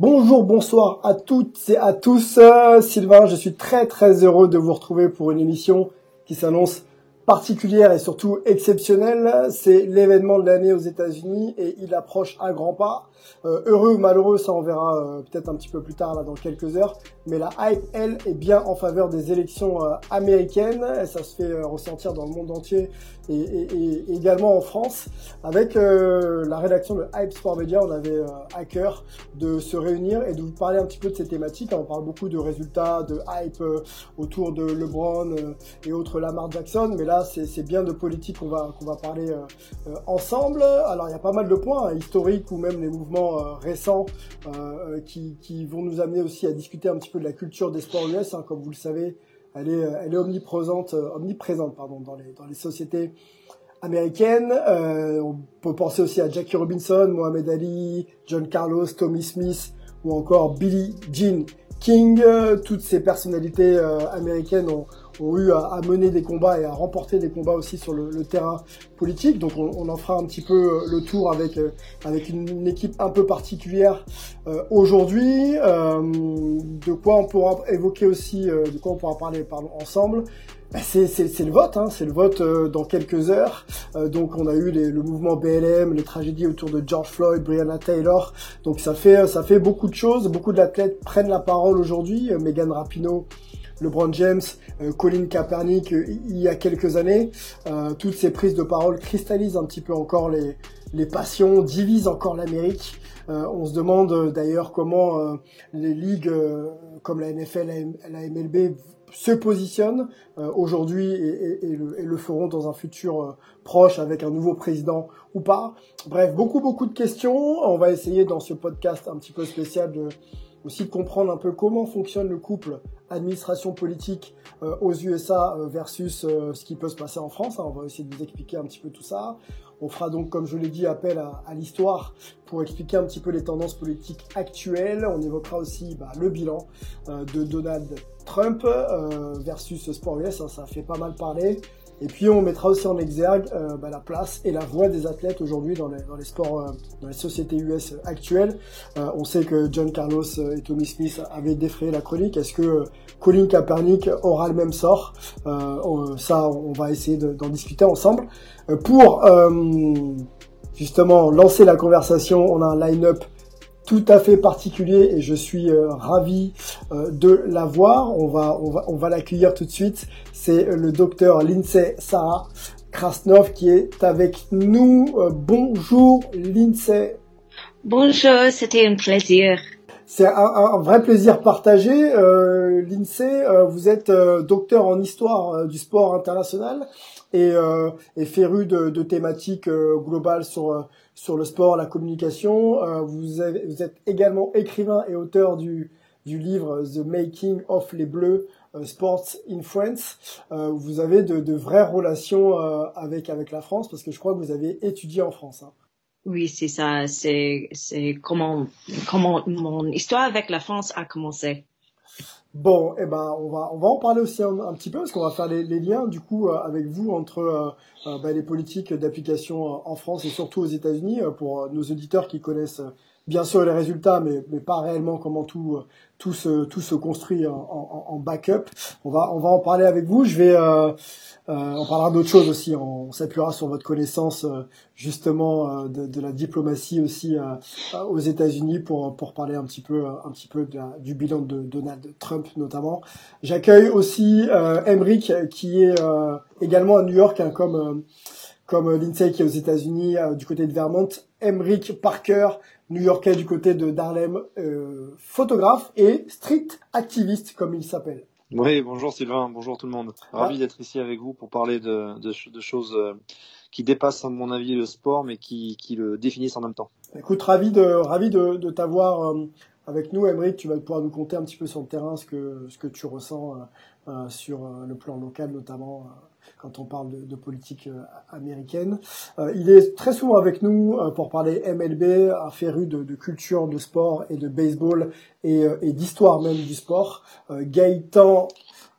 Bonjour, bonsoir à toutes et à tous. Euh, Sylvain, je suis très très heureux de vous retrouver pour une émission qui s'annonce particulière et surtout exceptionnelle. C'est l'événement de l'année aux États-Unis et il approche à grands pas. Euh, heureux ou malheureux, ça on verra euh, peut-être un petit peu plus tard là dans quelques heures. Mais la hype, elle, est bien en faveur des élections euh, américaines. Et ça se fait ressentir dans le monde entier et, également en France. Avec la rédaction de Hype Sport Media, on avait à cœur de se réunir et de vous parler un petit peu de ces thématiques. On parle beaucoup de résultats, de hype autour de LeBron et autres Lamar Jackson, mais là c'est bien de politique qu'on va qu'on va parler euh, euh, ensemble. Alors il y a pas mal de points hein, historiques ou même les mouvements euh, récents qui, vont nous amener aussi à discuter un petit peu de la culture des sports US. hein. comme vous le savez, elle est elle est omniprésente omniprésente pardon dans les dans les sociétés américaines. On peut penser aussi à Jackie Robinson, Mohamed Ali, John Carlos, Tommy Smith ou encore Billie Jean King. Toutes ces personnalités américaines ont, ont eu à, à mener des combats et à remporter des combats aussi sur le, le terrain politique. Donc on, on en fera un petit peu euh, le tour avec euh, avec une, équipe un peu particulière euh, aujourd'hui. Euh, de quoi on pourra évoquer aussi, euh, de quoi on pourra parler pardon, ensemble. Bah, c'est le vote, hein, c'est le vote euh, dans quelques heures. Donc on a eu les- le mouvement BLM, les tragédies autour de George Floyd, Breonna Taylor. Donc ça fait ça fait beaucoup de choses. Beaucoup d'athlètes prennent la parole aujourd'hui. Megan Rapinoe, LeBron James, euh, Colin Kaepernick euh, il y a quelques années. Euh, toutes ces prises de parole cristallisent un petit peu encore les les passions, divisent encore l'Amérique. On se demande d'ailleurs comment les ligues comme la NFL, la, la MLB se positionnent aujourd'hui et, le, feront dans un futur proche avec un nouveau président ou pas. Bref, beaucoup beaucoup de questions. On va essayer dans ce podcast un petit peu spécial de aussi de comprendre un peu comment fonctionne le couple administration politique euh, aux USA euh, versus euh, ce qui peut se passer en France. hein. On va essayer de vous expliquer un petit peu tout ça. On fera donc, comme je l'ai dit, appel à, à l'histoire pour expliquer un petit peu les tendances politiques actuelles. On évoquera aussi bah, le bilan euh, de Donald Trump euh, versus Sport US. hein. ça fait pas mal parler. Et puis on mettra aussi en exergue euh, bah, la place et la voix des athlètes aujourd'hui dans les, dans les sports, euh, dans les sociétés US actuelles. Euh, on sait que John Carlos euh, et Tommy Smith avaient défrayé la chronique. Est-ce que Colin Kaepernick aura le même sort? Ça, on va essayer de- d'en discuter ensemble. Pour justement lancer la conversation, on a un line-up tout à fait particulier et je suis euh, ravi euh, de l'avoir. On va, on va, on va l'accueillir tout de suite. C'est le docteur Lindsay Sarah Krasnov qui est avec nous. Euh, bonjour Lindsay. Bonjour, c'était un plaisir. C'est un, un- vrai plaisir partagé. Euh, L'INSEE, euh, vous êtes euh, docteur en histoire euh, du sport international et, euh, et féru de, de thématiques euh, globales sur, sur le sport, la communication. Vous, avez- vous êtes également écrivain et auteur du, du livre The Making of les Bleus, Sports in France. Vous avez de, de vraies relations avec, avec la France parce que je crois que vous avez étudié en France. hein. Oui, c'est ça. C'est, comment, comment mon histoire avec la France a commencé. Bon, eh ben, on va, on va en parler aussi un, petit peu parce qu'on va faire les, liens du coup euh, avec vous entre euh, euh, bah, les politiques d'application en France et surtout aux États-Unis pour nos auditeurs qui connaissent bien sûr les résultats, mais, mais pas réellement comment tout tout se tout se construit en, en, en, backup. On va on va en parler avec vous. Je vais euh, euh, on parlera d'autres choses aussi. On, s'appuiera sur votre connaissance euh, justement euh, de, de, la diplomatie aussi aux États-Unis pour pour parler un petit peu un petit peu de du bilan de Donald Trump notamment. J'accueille aussi Emric qui est également à New York hein, comme comme Lindsay qui est aux États-Unis du côté de Vermont. Emric Parker, New-Yorkais du côté de Darlem, photographe et street activiste comme il s'appelle. Oui, bonjour Sylvain, bonjour tout le monde. Ravi ah. d'être ici avec vous pour parler de, de, choses euh, qui dépassent à mon avis le sport, mais qui, qui le définissent en même temps. Écoute, ravi de, ravi de, de t'avoir euh, avec nous, Emery. Tu vas pouvoir nous conter un petit peu sur le terrain ce que, ce que tu ressens euh, sur le plan local, notamment quand on parle de, politique euh, américaine. Euh, il est très souvent avec nous euh, pour parler MLB, un féru de, culture, de sport et de baseball et, d'histoire même du sport. Gaëtan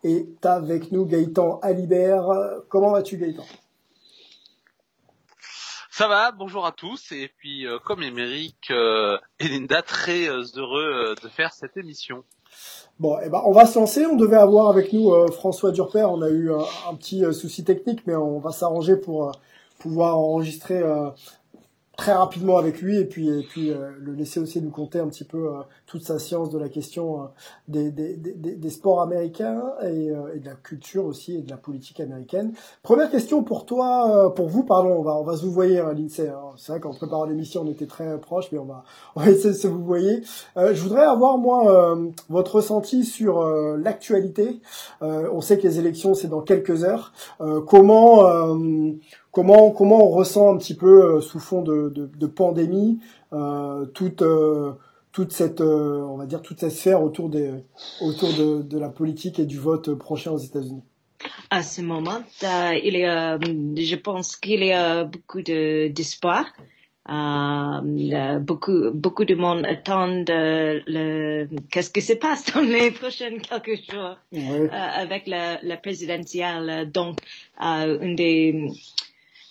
est avec nous, Gaëtan Alibert. Comment vas-tu Gaëtan? Ça va, bonjour à tous, et puis comme Émeric et Linda, très heureux de faire cette émission. Bon, eh ben, on va se lancer. On devait avoir avec nous euh, François Durper. On a eu un petit euh, souci technique, mais on va s'arranger pour euh, pouvoir enregistrer très rapidement avec lui et puis et puis euh, le laisser aussi nous conter un petit peu euh, toute sa science de la question euh, des, des, des, des, sports américains et, et, de la culture aussi et de la politique américaine. Première question pour toi, pour vous, pardon, on va on va se vous voyer, hein, Lindsay. Hein. C'est vrai qu'en préparant l'émission, on était très proches, mais on va on va essayer de se vous voyer. je voudrais avoir moi votre ressenti sur l'actualité. on sait que les élections c'est dans quelques heures. comment Comment comment on ressent un petit peu euh, sous fond de, de, de pandémie euh, toute euh, toute cette euh, on va dire toute cette sphère autour des autour de, de la politique et du vote prochain aux États-Unis? À ce moment, il y a, je pense qu'il y a beaucoup de d'espoir. Euh, beaucoup beaucoup de monde attend le qu'est-ce qui se passe dans les prochains quelques jours oui. euh, avec la, la présidentielle. Donc, euh, une des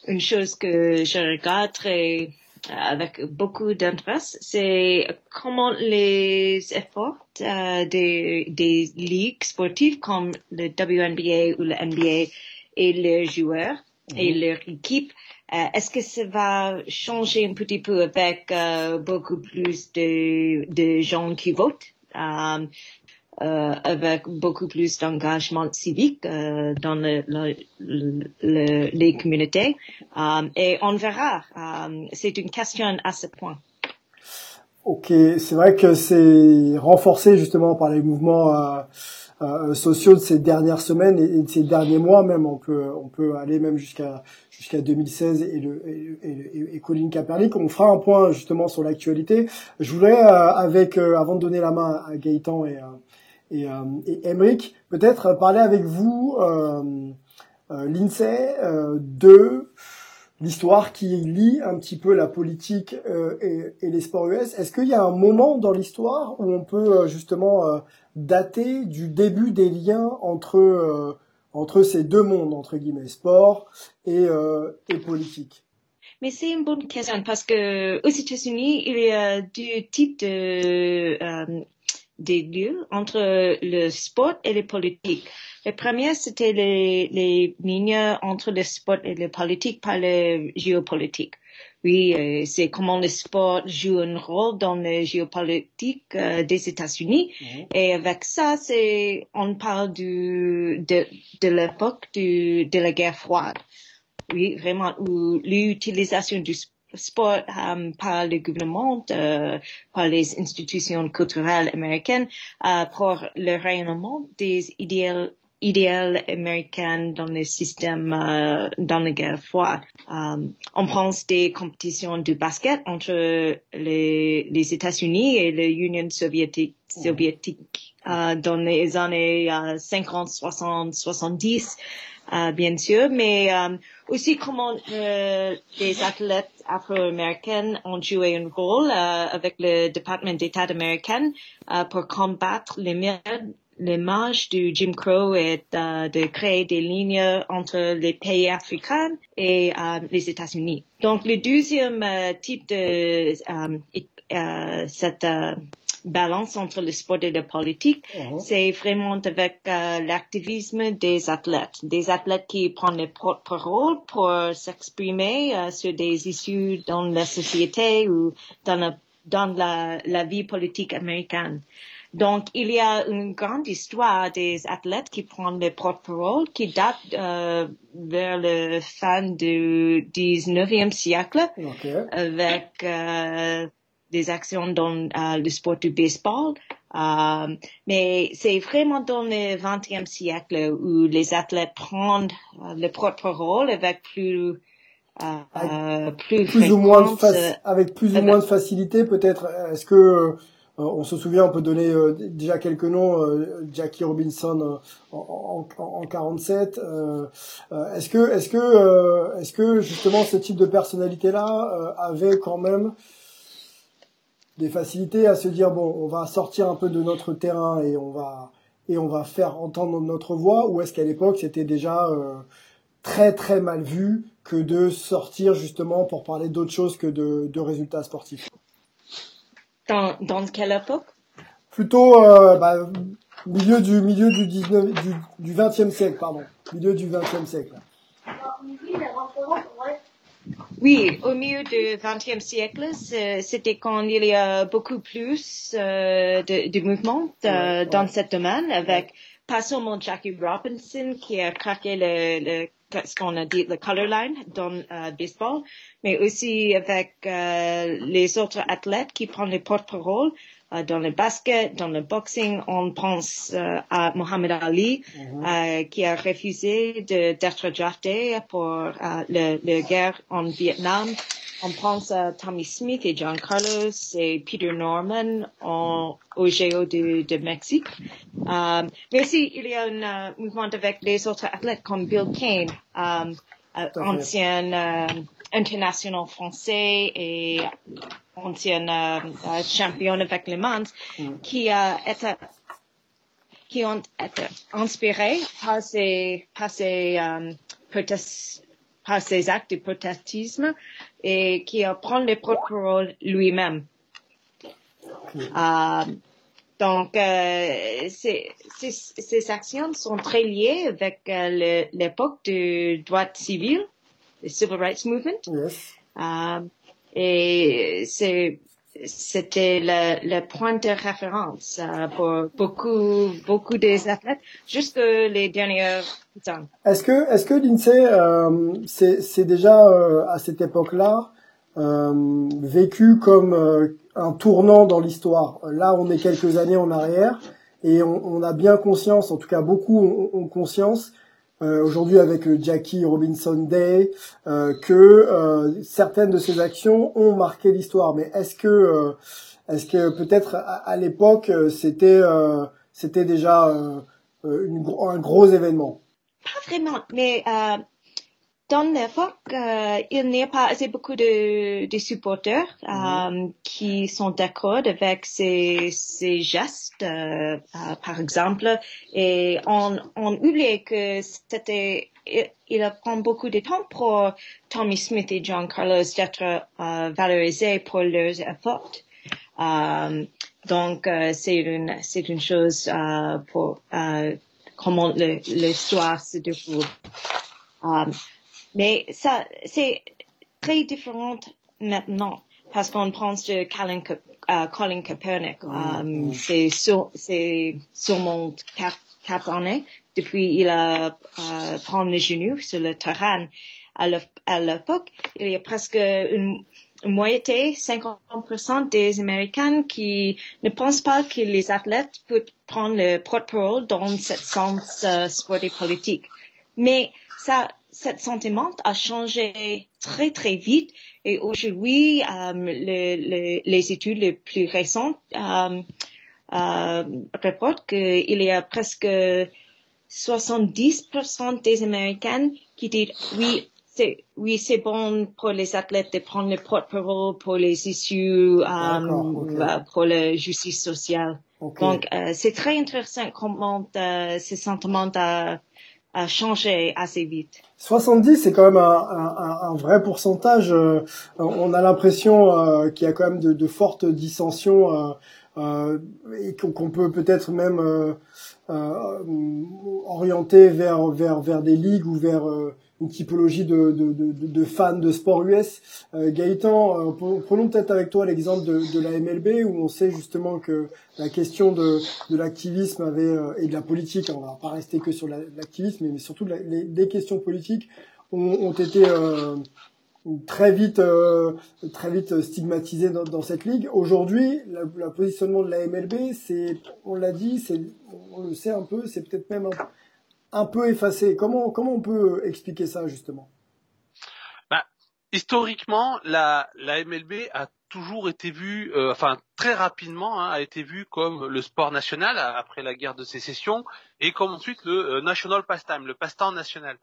une chose que je regarde très, avec beaucoup d'intérêt, c'est comment les efforts euh, des, des ligues sportives comme le WNBA ou le NBA et les joueurs et mhm. leur équipe, euh, est-ce que ça va changer un petit peu avec euh, beaucoup plus de, de gens qui votent? Euh, avec beaucoup plus d'engagement civique euh, dans le, le, le, les communautés. Euh, et on verra. Euh, c'est une question à ce point. Ok, c'est vrai que c'est renforcé justement par les mouvements euh, euh, sociaux de ces dernières semaines et, de ces derniers mois même. On peut on peut aller même jusqu'à jusqu'à 2016 et le et, et, et, Colin Kaepernick. On fera un point justement sur l'actualité. Je voulais avec avant de donner la main à Gaëtan et et, euh, et Emric, peut-être parler avec vous, euh, euh, Lindsay, euh, de l'histoire qui lie un petit peu la politique euh, et, et, les sports US. Est-ce qu'il y a un moment dans l'histoire où on peut justement dater du début des liens entre entre ces deux mondes entre guillemets, sport et, et politique? Mais c'est une bonne question parce que aux États-Unis, il y a deux types de euh, des lieux entre le sport et les politiques. Le premier, c'était les, les lignes entre le sport et le politique par le géopolitique. Oui, euh, c'est comment le sport joue un rôle dans le géopolitique euh, des États-Unis. Mhm. Et avec ça, c'est on parle du de, de l'époque de la guerre froide. Oui, vraiment où l'utilisation du sport sport um, par le gouvernement, euh, par les institutions culturelles américaines euh, pour le rayonnement des idéaux idéal américains dans le système euh, dans la guerre froide. Um, on pense des compétitions de basket entre les, les États-Unis et l'Union soviétique, soviétique euh, dans les années 50, 60, 70 euh, bien sûr, mais euh, aussi comment euh, les athlètes afro-américains ont joué un rôle euh, avec le département d'État américain euh, pour combattre les l'image du Jim Crow et de créer des lignes entre les pays africains et les États-Unis. Donc le deuxième type de cette balance entre le sport et la politique, Mhm. c'est vraiment avec euh, l'activisme des athlètes, des athlètes qui prennent le porte-parole pour s'exprimer euh, sur des issues dans la société ou dans la, dans la, la vie politique américaine. Donc, il y a une grande histoire des athlètes qui prennent le porte-parole qui date euh, vers la fin du 19e siècle avec euh, des actions dans euh, le sport du baseball. Euh, mais c'est vraiment dans le 20e siècle où les athlètes prennent euh, le porte-parole avec plus, euh, euh, plus, Plus ou moins de euh, avec plus ou avec- moins de facilité, peut-être. Est-ce que euh, on se souvient, on peut donner euh, déjà quelques noms. euh, Jackie Robinson euh, en, en, en 47. euh, euh, est-ce que, est-ce que, euh, est-ce que justement ce type de personnalité-là euh, avait quand même des facilités à se dire bon, on va sortir un peu de notre terrain et on va et on va faire entendre notre voix, ou est-ce qu'à l'époque c'était déjà euh, très très mal vu que de sortir justement pour parler d'autre chose que de, de résultats sportifs? Dans, dans quelle époque? Plutôt euh, bah, milieu du milieu du 19 du, du 20e siècle, pardon, milieu du 20e siècle. Oui, au milieu du XXe siècle, c'était quand il y a beaucoup plus euh, de, de mouvements euh, dans ce domaine, avec pas seulement Jackie Robinson qui a craqué le, le ce qu'on a dit le color line dans euh, baseball, mais aussi avec les autres athlètes qui prennent les porte-parole euh, dans le basket, dans le boxing. On pense euh, à Muhammad Ali euh, qui a refusé de- d'être drafté pour euh, le, le guerre en Vietnam. On pense à Tommy Smith et John Carlos et Peter Norman en, au Géo de, de Mexique. Euh, mais aussi, il y a un euh, mouvement avec les autres athlètes comme Bill Kane, euh, euh, fait. ancien euh, international français et ancien euh, euh, champion avec les Mans, qui a été qui ont été inspirés par ces, par ces, euh, protest- par ces actes de protestisme et qui apprend les porte-parole lui-même. Euh, donc, euh, ces, ces, ces actions sont très liées avec euh, l'époque du droit civil, le Civil Rights Movement. Yes. Euh, et c'est, c'était le, le point de référence euh, pour beaucoup, beaucoup des athlètes jusque les dernières années. Est-ce que, est-ce que l'INSEE, euh, c'est, c'est déjà euh, à cette époque-là euh, vécu comme euh, un tournant dans l'histoire? Là, on est quelques années en arrière et on, on a bien conscience, en tout cas beaucoup ont, ont conscience euh, aujourd'hui avec le Jackie Robinson Day euh, que euh, certaines de ces actions ont marqué l'histoire. Mais est-ce que, euh, est-ce que peut-être à, à l'époque euh, c'était, euh, c'était déjà euh, euh, une un gros événement? Pas vraiment, mais euh, dans l'époque, euh, il n'y a pas assez beaucoup de, de supporters euh, qui sont d'accord avec ces, ces gestes, euh, euh, par exemple, et on, on oublie que c'était, il, il prend beaucoup de temps pour Tommy Smith et John Carlos d'être euh, valorisés pour leurs efforts. Euh, donc, euh, c'est une, c'est une chose euh, pour euh, comment l'histoire se déroule. Euh, mais ça, c'est très différent maintenant parce qu'on pense de Colin, Cap- euh, Colin Kaepernick. Euh, C'est sur, c'est sûrement quatre, quatre années depuis il a euh, prendre les genoux sur le terrain. À l'ép- à l'époque, il y a presque une, une moitié, 50% des Américains qui ne pensent pas que les athlètes peuvent prendre le porte-parole dans ce sens euh, sport et politique. Mais ça, cet sentiment a changé très très vite. Et aujourd'hui, euh, le- le- les études les plus récentes euh, euh, rapportent qu'il y a presque 70% des Américains qui disent oui, c'est oui, c'est bon pour les athlètes de prendre le porte-parole pour les issues, euh, euh, pour la justice sociale. Donc, c'est très intéressant comment ce changé assez vite. 70, c'est quand même un, un- un- un vrai pourcentage. euh, on a l'impression euh, qu'il y a quand même de, de fortes dissensions euh, et qu'on peut peut-être même orienter vers vers vers des ligues ou vers une typologie de, de, de, de, fans de sport US. Euh, Gaëtan, euh, prenons peut-être avec toi l'exemple de, la MLB où on sait justement que la question de, l'activisme avait euh, et de la politique, on va pas rester que sur l'activisme, mais, surtout les, les, questions politiques ont, ont été euh, très vite très vite stigmatisées dans, dans cette ligue. Aujourd'hui, le positionnement de la MLB, c'est, on l'a dit, c'est, on le sait un peu, c'est peut-être même un, un peu effacé. Comment, comment on peut expliquer ça justement? Bah, Historiquement, la, MLB a toujours été vue, euh, enfin très rapidement, hein, a été vue comme le sport national après la guerre de sécession et comme ensuite le euh, national pastime, le passe-temps national.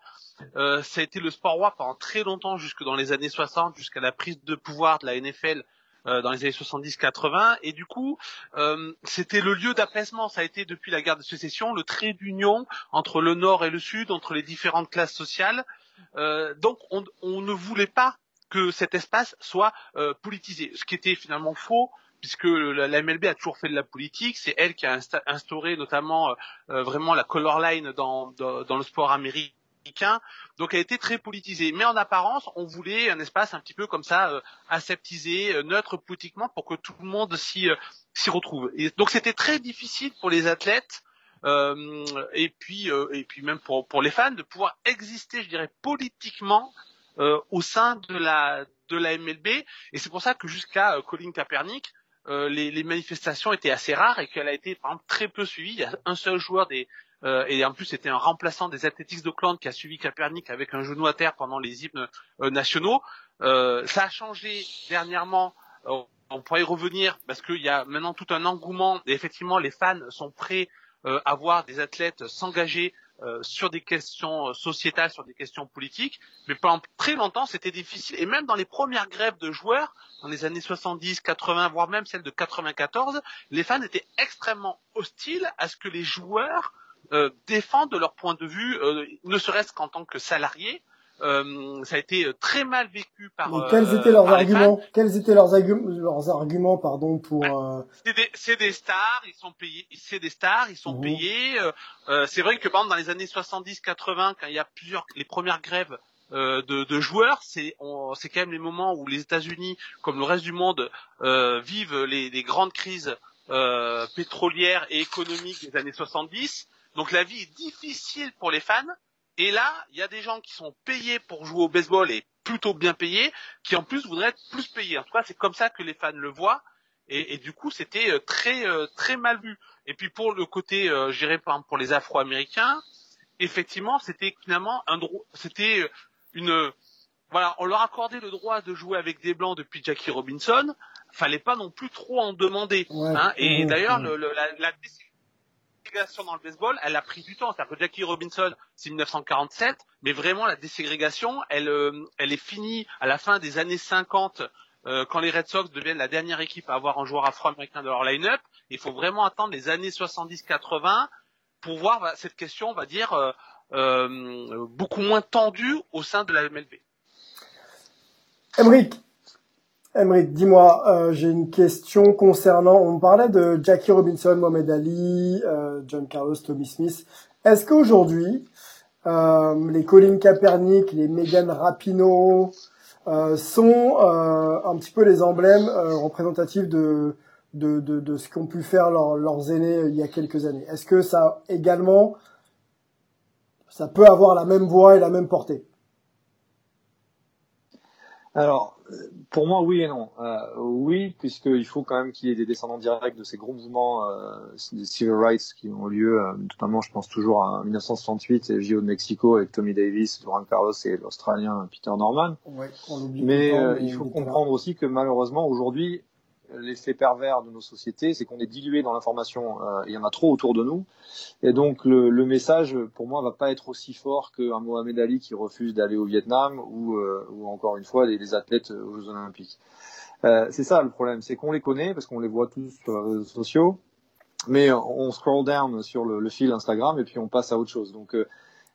Euh, ça a été le sport roi pendant très longtemps, jusque dans les années 60, jusqu'à la prise de pouvoir de la NFL euh, dans les années 70-80 et du coup euh, c'était le lieu d'apaisement. Ça a été depuis la guerre de sécession le trait d'union entre le nord et le sud entre les différentes classes sociales. Euh, donc on, ne voulait pas que cet espace soit politisé. Ce qui était finalement faux puisque la, MLB a toujours fait de la politique, c'est elle qui a instauré notamment vraiment la color line dans, dans, dans le sport américain donc elle été très politisée. Mais en apparence, on voulait un espace un petit peu comme ça, euh, aseptisé, euh, neutre politiquement, pour que tout le monde s'y euh, s'y retrouve. Et donc c'était très difficile pour les athlètes. Et puis et puis même pour pour les fans de pouvoir exister, je dirais politiquement au sein de la de la MLB. Et c'est pour ça que jusqu'à Colin Kaepernick, les, manifestations étaient assez rares et qu'elle a été très peu suivie. Il y a un seul joueur des euh, et en plus c'était un remplaçant des Athletics d'Oakland qui a suivi Kaepernick avec un genou à terre pendant les hymnes euh, nationaux. Euh, ça a changé dernièrement. on pourrait y revenir parce qu'il y a maintenant tout un engouement et effectivement les fans sont prêts à voir des athlètes s'engager sur des questions sociétales, sur des questions politiques, mais pendant très longtemps c'était difficile. Et même dans les premières grèves de joueurs, dans les années 70, 80, voire même celles de 94, les fans étaient extrêmement hostiles à ce que les joueurs euh, défendent leur point de vue, euh, ne serait-ce qu'en tant que salariés. Euh, ça a été très mal vécu par. Mais quels étaient leurs arguments Quels étaient leurs, leurs arguments, pardon, pour. C'est des, stars, ils sont payés. C'est des stars, ils sont mhm. payés. c'est vrai que par exemple dans les années 70-80, quand il y a plusieurs, les premières grèves de, de, joueurs, c'est c'est quand même les moments où les États-Unis, comme le reste du monde, vivent les, les, grandes crises pétrolières et économiques des années 70. Donc la vie est difficile pour les fans. Et là, il y a des gens qui sont payés pour jouer au baseball et plutôt bien payés, qui en plus voudraient être plus payés. En tout cas, c'est comme ça que les fans le voient. Et, du coup, c'était euh, très euh, très mal vu. Et puis pour le côté, euh, j'irais par exemple pour les Afro-Américains, effectivement, c'était finalement un droit, c'était euh, une, voilà, on leur accordait le droit de jouer avec des blancs depuis Jackie Robinson. Fallait pas non plus trop en demander. hein. Et d'ailleurs, la, la dans le baseball, elle a pris du temps. C'est-à-dire que Jackie Robinson, c'est 1947, mais vraiment la déségrégation, elle, euh, elle est finie à la fin des années 50, euh, quand les Red Sox deviennent la dernière équipe à avoir un joueur afro-américain dans leur line-up. Il faut vraiment attendre les années 70-80 pour voir bah, cette question, on va dire, euh, beaucoup moins tendue au sein de la MLB. Emric, Emmerich, dis-moi, euh, j'ai une question concernant, on parlait de Jackie Robinson, Mohamed Ali, euh, John Carlos, Tommy Smith. Est-ce qu'aujourd'hui, euh, les Colin Kaepernick, les Megan Rapinoe sont un petit peu les emblèmes représentatifs de, de, de, de ce qu'ont pu faire leurs aînés il y a quelques années? Est-ce que ça également, ça peut avoir la même voix et la même portée? Alors, pour moi, oui et non. Euh, oui, puisqu'il faut quand même qu'il y ait des descendants directs de ces gros mouvements euh, des civil rights qui ont lieu, euh, notamment, je pense toujours à 1968 et JO de Mexico avec Tommy Davis, Durant Carlos et l'Australien Peter Norman. Ouais, mais, euh, il faut comprendre aussi que malheureusement, aujourd'hui, l'effet pervers de nos sociétés, c'est qu'on est dilué dans l'information. Euh, il y en a trop autour de nous. Et donc le, message, pour moi, va pas être aussi fort qu'un Mohamed Ali qui refuse d'aller au Vietnam ou, euh, ou encore une fois les, athlètes aux Jeux Olympiques. Euh, c'est ça le problème, c'est qu'on les connaît parce qu'on les voit tous sur les réseaux sociaux, mais on scroll down sur le, le fil Instagram et puis on passe à autre chose. Donc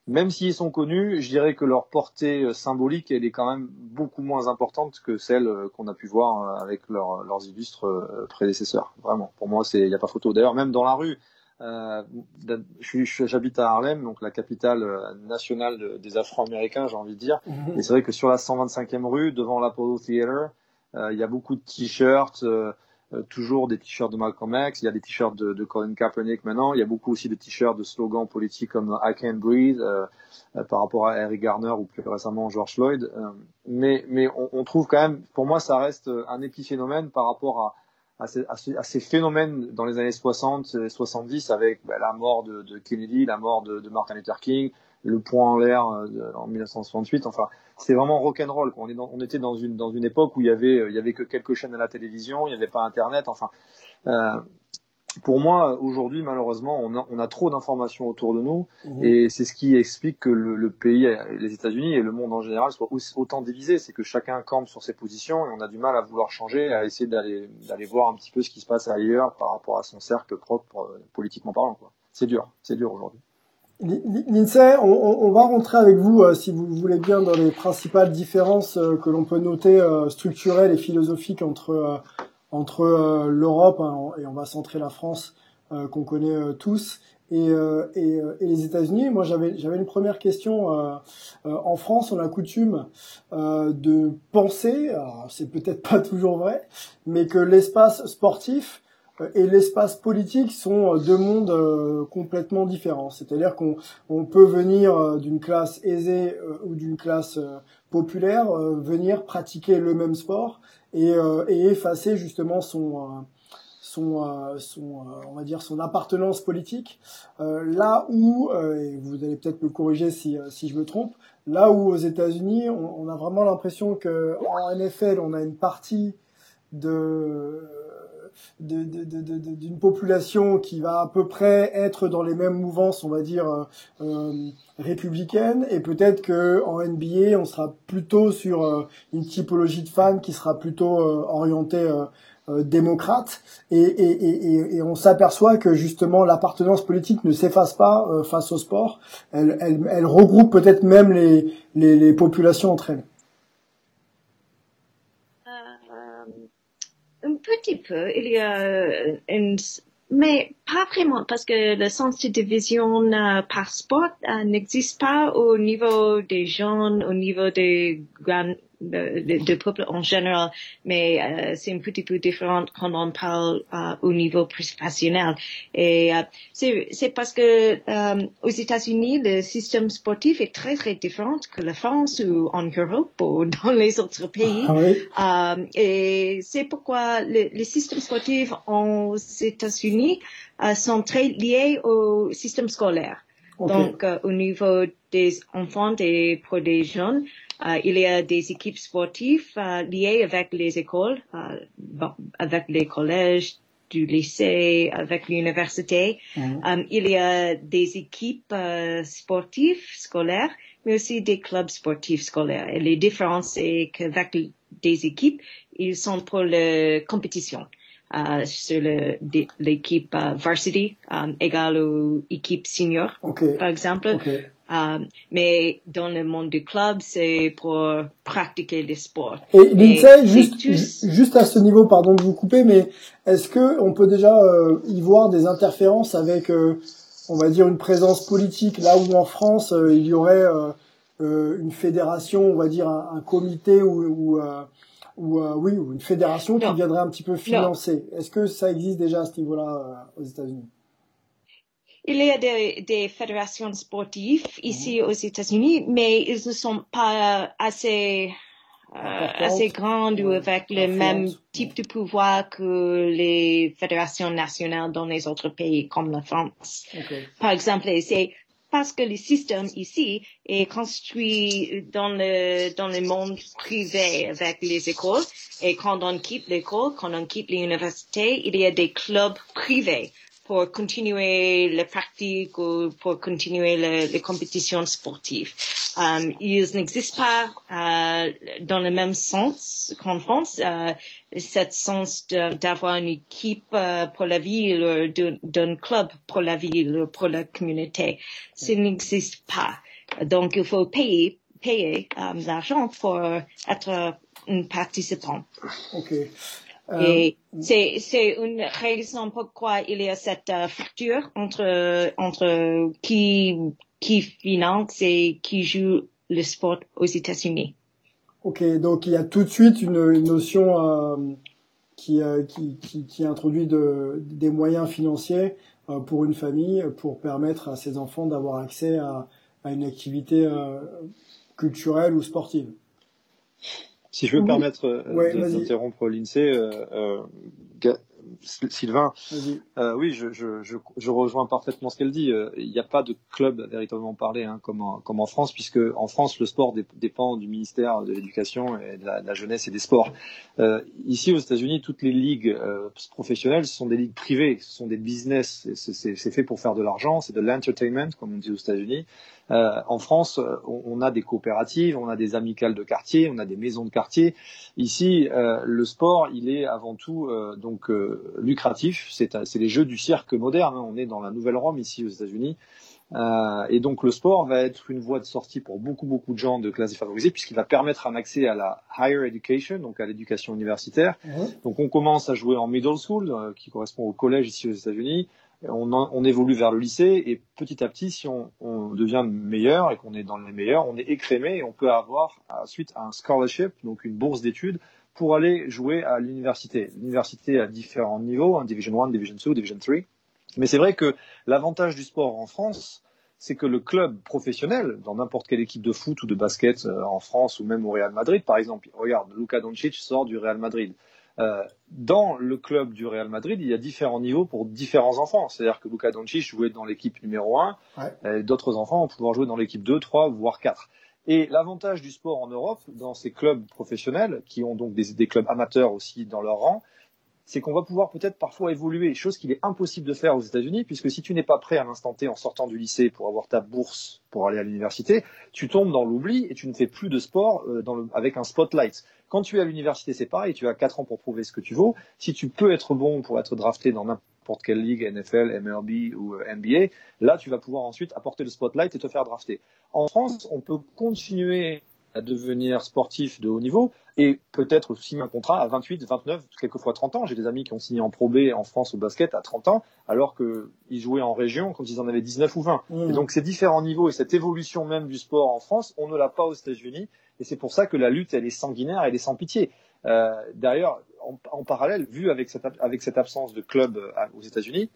même s'ils sont connus, je dirais que leur portée euh, symbolique, elle est quand même beaucoup moins importante que celle euh, qu'on a pu voir euh, avec leurs illustres prédécesseurs. Vraiment, pour moi, il n'y a pas photo. D'ailleurs, même dans la rue, euh, j'habite à Harlem, donc la capitale nationale des Afro-Américains, j'ai envie de dire. Mhm. Et c'est vrai que sur la 125e rue, devant l'Apollo Theater, il y a beaucoup de t-shirts. Euh, toujours des t-shirts de Malcolm X, il y a des t-shirts de, de, Colin Kaepernick maintenant, il y a beaucoup aussi de t-shirts de slogans politiques comme I Can't Breathe euh, euh, par rapport à Eric Garner ou plus récemment George Floyd. mais mais on, on, trouve quand même, pour moi, ça reste un épiphénomène par rapport à, à, ces, à, ces, phénomènes dans les années 60 et 70 avec bah, la mort de, de, Kennedy, la mort de, de Martin Luther King, le point en l'air en 1968. Enfin, c'est vraiment rock'n'roll. On, on était dans une, dans une époque où il y avait, il y avait que quelques chaînes à la télévision, il n'y avait pas Internet. Enfin, euh, pour moi, aujourd'hui, malheureusement, on a, on a trop d'informations autour de nous, mhm. et c'est ce qui explique que le, le, pays, les États-Unis et le monde en général soient autant divisés. C'est que chacun campe sur ses positions, et on a du mal à vouloir changer, à essayer d'aller, d'aller voir un petit peu ce qui se passe ailleurs par rapport à son cercle propre, euh, politiquement parlant. C'est dur, c'est dur aujourd'hui. Lindsay, on, on, va rentrer avec vous, euh, si vous voulez bien, dans les principales différences euh, que l'on peut noter euh, structurelles et philosophiques entre entre l'Europe hein, et on va centrer la France qu'on connaît tous et, et, et, les États-Unis. Moi, j'avais j'avais une première question. en France, on a coutume de penser, c'est peut-être pas toujours vrai, mais que l'espace sportif et l'espace politique sont euh, deux mondes euh, complètement différents. C'est-à-dire qu'on on peut venir euh, d'une classe aisée ou d'une classe populaire, venir pratiquer le même sport et, et effacer justement son son, son on va dire son appartenance politique. là où, et vous allez peut-être me corriger si, si je me trompe, là où aux États-Unis, on, on, a vraiment l'impression que en NFL, on a une partie de d'une population qui va à peu près être dans les mêmes mouvances, on va dire, euh, euh républicaines, et peut-être que en NBA, on sera plutôt sur euh, une typologie de fans qui sera plutôt euh, orientée démocrate, et, et, et, et on s'aperçoit que justement l'appartenance politique ne s'efface pas face au sport, elle, elle, elle regroupe peut-être même les, les, les populations entre elles. Un petit peu. Il y a une, mais pas vraiment parce que le sens de division euh, par sport euh, n'existe pas au niveau des jeunes, au niveau des grands de, de, peuple en général, mais euh, c'est un petit peu différent quand on parle euh, au niveau professionnel. Et euh, c'est parce que euh, aux États-Unis, le système sportif est très très différent que la France ou en Europe ou dans les autres pays. Ah oui. et c'est pourquoi le, les systèmes sportifs aux États-Unis sont très liés au système scolaire. Donc, au niveau des enfants et pour des jeunes, euh, il y a des équipes sportives euh, liées avec les écoles, euh, bon, avec les collèges, du lycée, avec l'université. Mm. il y a des équipes sportives scolaires, mais aussi des clubs sportifs scolaires. Et les différences, c'est qu'avec des équipes, ils sont pour la compétition. Euh, sur l'équipe uh, varsity um, égale aux équipes senior, okay. par exemple. Okay. Um, mais dans le monde du club, c'est pour pratiquer le sport. Et Lindsay, juste, juste à ce niveau, pardon de vous couper, mais est-ce que on peut déjà euh, y voir des interférences avec, euh, on va dire, une présence politique? Là où en France il y aurait une fédération, on va dire un, un comité ou, ou ou euh, oui, ou une fédération qui viendrait un petit peu financer. Est-ce que ça existe déjà à ce niveau-là euh, aux États-Unis? Il y a des, des fédérations sportives ici mhm. aux États-Unis, mais ils ne sont pas assez euh, assez grandes ou avec le même type de pouvoir que les fédérations nationales dans les autres pays comme la France. Par exemple, c'est parce que le système ici est construit dans le, dans le monde privé avec les écoles. Et quand on quitte l'école, quand on quitte l'université, il y a des clubs privés pour continuer les pratiques ou pour continuer les compétitions sportives. Um, ils n'existent pas uh, dans le même sens qu'en France. Uh, cet sens d'avoir une équipe uh, pour la ville, d'un club pour la ville, pour la communauté. Ça n'existe pas. Donc, il faut payer, payer euh, l'argent pour être un participant. Et c'est, c'est une raison pourquoi il y a cette fracture entre, entre qui, qui finance et qui joue le sport aux États-Unis. Ok, donc il y a tout de suite une, une notion euh, qui, euh, qui, qui, qui, introduit de, des moyens financiers euh, pour une famille pour permettre à ses enfants d'avoir accès à, à une activité euh, culturelle ou sportive. Si je veux me permettre euh, d'interrompre l'INSEE, euh, Sylvain, euh, oui, je, je, je, je, rejoins parfaitement ce qu'elle dit. Euh, il n'y a pas de club véritablement parlé hein, comme, en, comme en France, puisque en France, le sport dépend du ministère de l'Éducation et de la, de la, jeunesse et des sports. Euh, ici, aux États-Unis, toutes les ligues euh, professionnelles, ce sont des ligues privées, ce sont des business. C'est fait pour faire de l'argent, c'est de l'entertainment, comme on dit aux États-Unis. Euh, en France, on, on, a des coopératives, on a des amicales de quartier, on a des maisons de quartier. Ici, euh, le sport, il est avant tout euh, donc lucratif. C'est les jeux du cirque moderne. Hein. On est dans la Nouvelle Rome ici aux États-Unis. Euh, et donc le sport va être une voie de sortie pour beaucoup beaucoup de gens de classes défavorisées puisqu'il va permettre un accès à la higher education, donc à l'éducation universitaire. Mmh. Donc on commence à jouer en middle school, euh, qui correspond au collège ici aux États-Unis. On, évolue vers le lycée et petit à petit, si on, on devient meilleur et qu'on est dans les meilleurs, on est écrémé et on peut avoir ensuite un scholarship, donc une bourse d'études pour aller jouer à l'université. L'université à différents niveaux, hein, Division 1, Division 2, Division 3. Mais c'est vrai que l'avantage du sport en France, c'est que le club professionnel, dans n'importe quelle équipe de foot ou de basket euh, en France ou même au Real Madrid, par exemple, regarde, Luka Doncic sort du Real Madrid. Euh, dans le club du Real Madrid, il y a différents niveaux pour différents enfants. C'est-à-dire que Luka Doncic jouait dans l'équipe numéro 1, ouais. d'autres enfants vont pouvoir jouer dans l'équipe 2, 3, voire 4. Et l'avantage du sport en Europe, dans ces clubs professionnels, qui ont donc des, des clubs amateurs aussi dans leur rang, c'est qu'on va pouvoir peut-être parfois évoluer, chose qu'il est impossible de faire aux États-Unis, puisque si tu n'es pas prêt à l'instant T en sortant du lycée pour avoir ta bourse pour aller à l'université, tu tombes dans l'oubli et tu ne fais plus de sport euh, dans le, avec un spotlight. Quand tu es à l'université, c'est pareil, tu as quatre ans pour prouver ce que tu vaux. Si tu peux être bon pour être drafté dans n'importe quelle ligue, NFL, MLB ou euh, NBA, là tu vas pouvoir ensuite apporter le spotlight et te faire drafter. En France, on peut continuer à devenir sportif de haut niveau et peut-être signer un contrat à 28, 29, quelquefois 30 ans. J'ai des amis qui ont signé en Pro B en France au basket à 30 ans alors qu'ils jouaient en région quand ils en avaient 19 ou 20. Mmh. Et donc ces différents niveaux et cette évolution même du sport en France, on ne l'a pas aux États-Unis et c'est pour ça que la lutte elle est sanguinaire, elle est sans pitié. Euh, D'ailleurs, en, en, parallèle, vu avec cette, avec cette absence de club euh, aux États-Unis,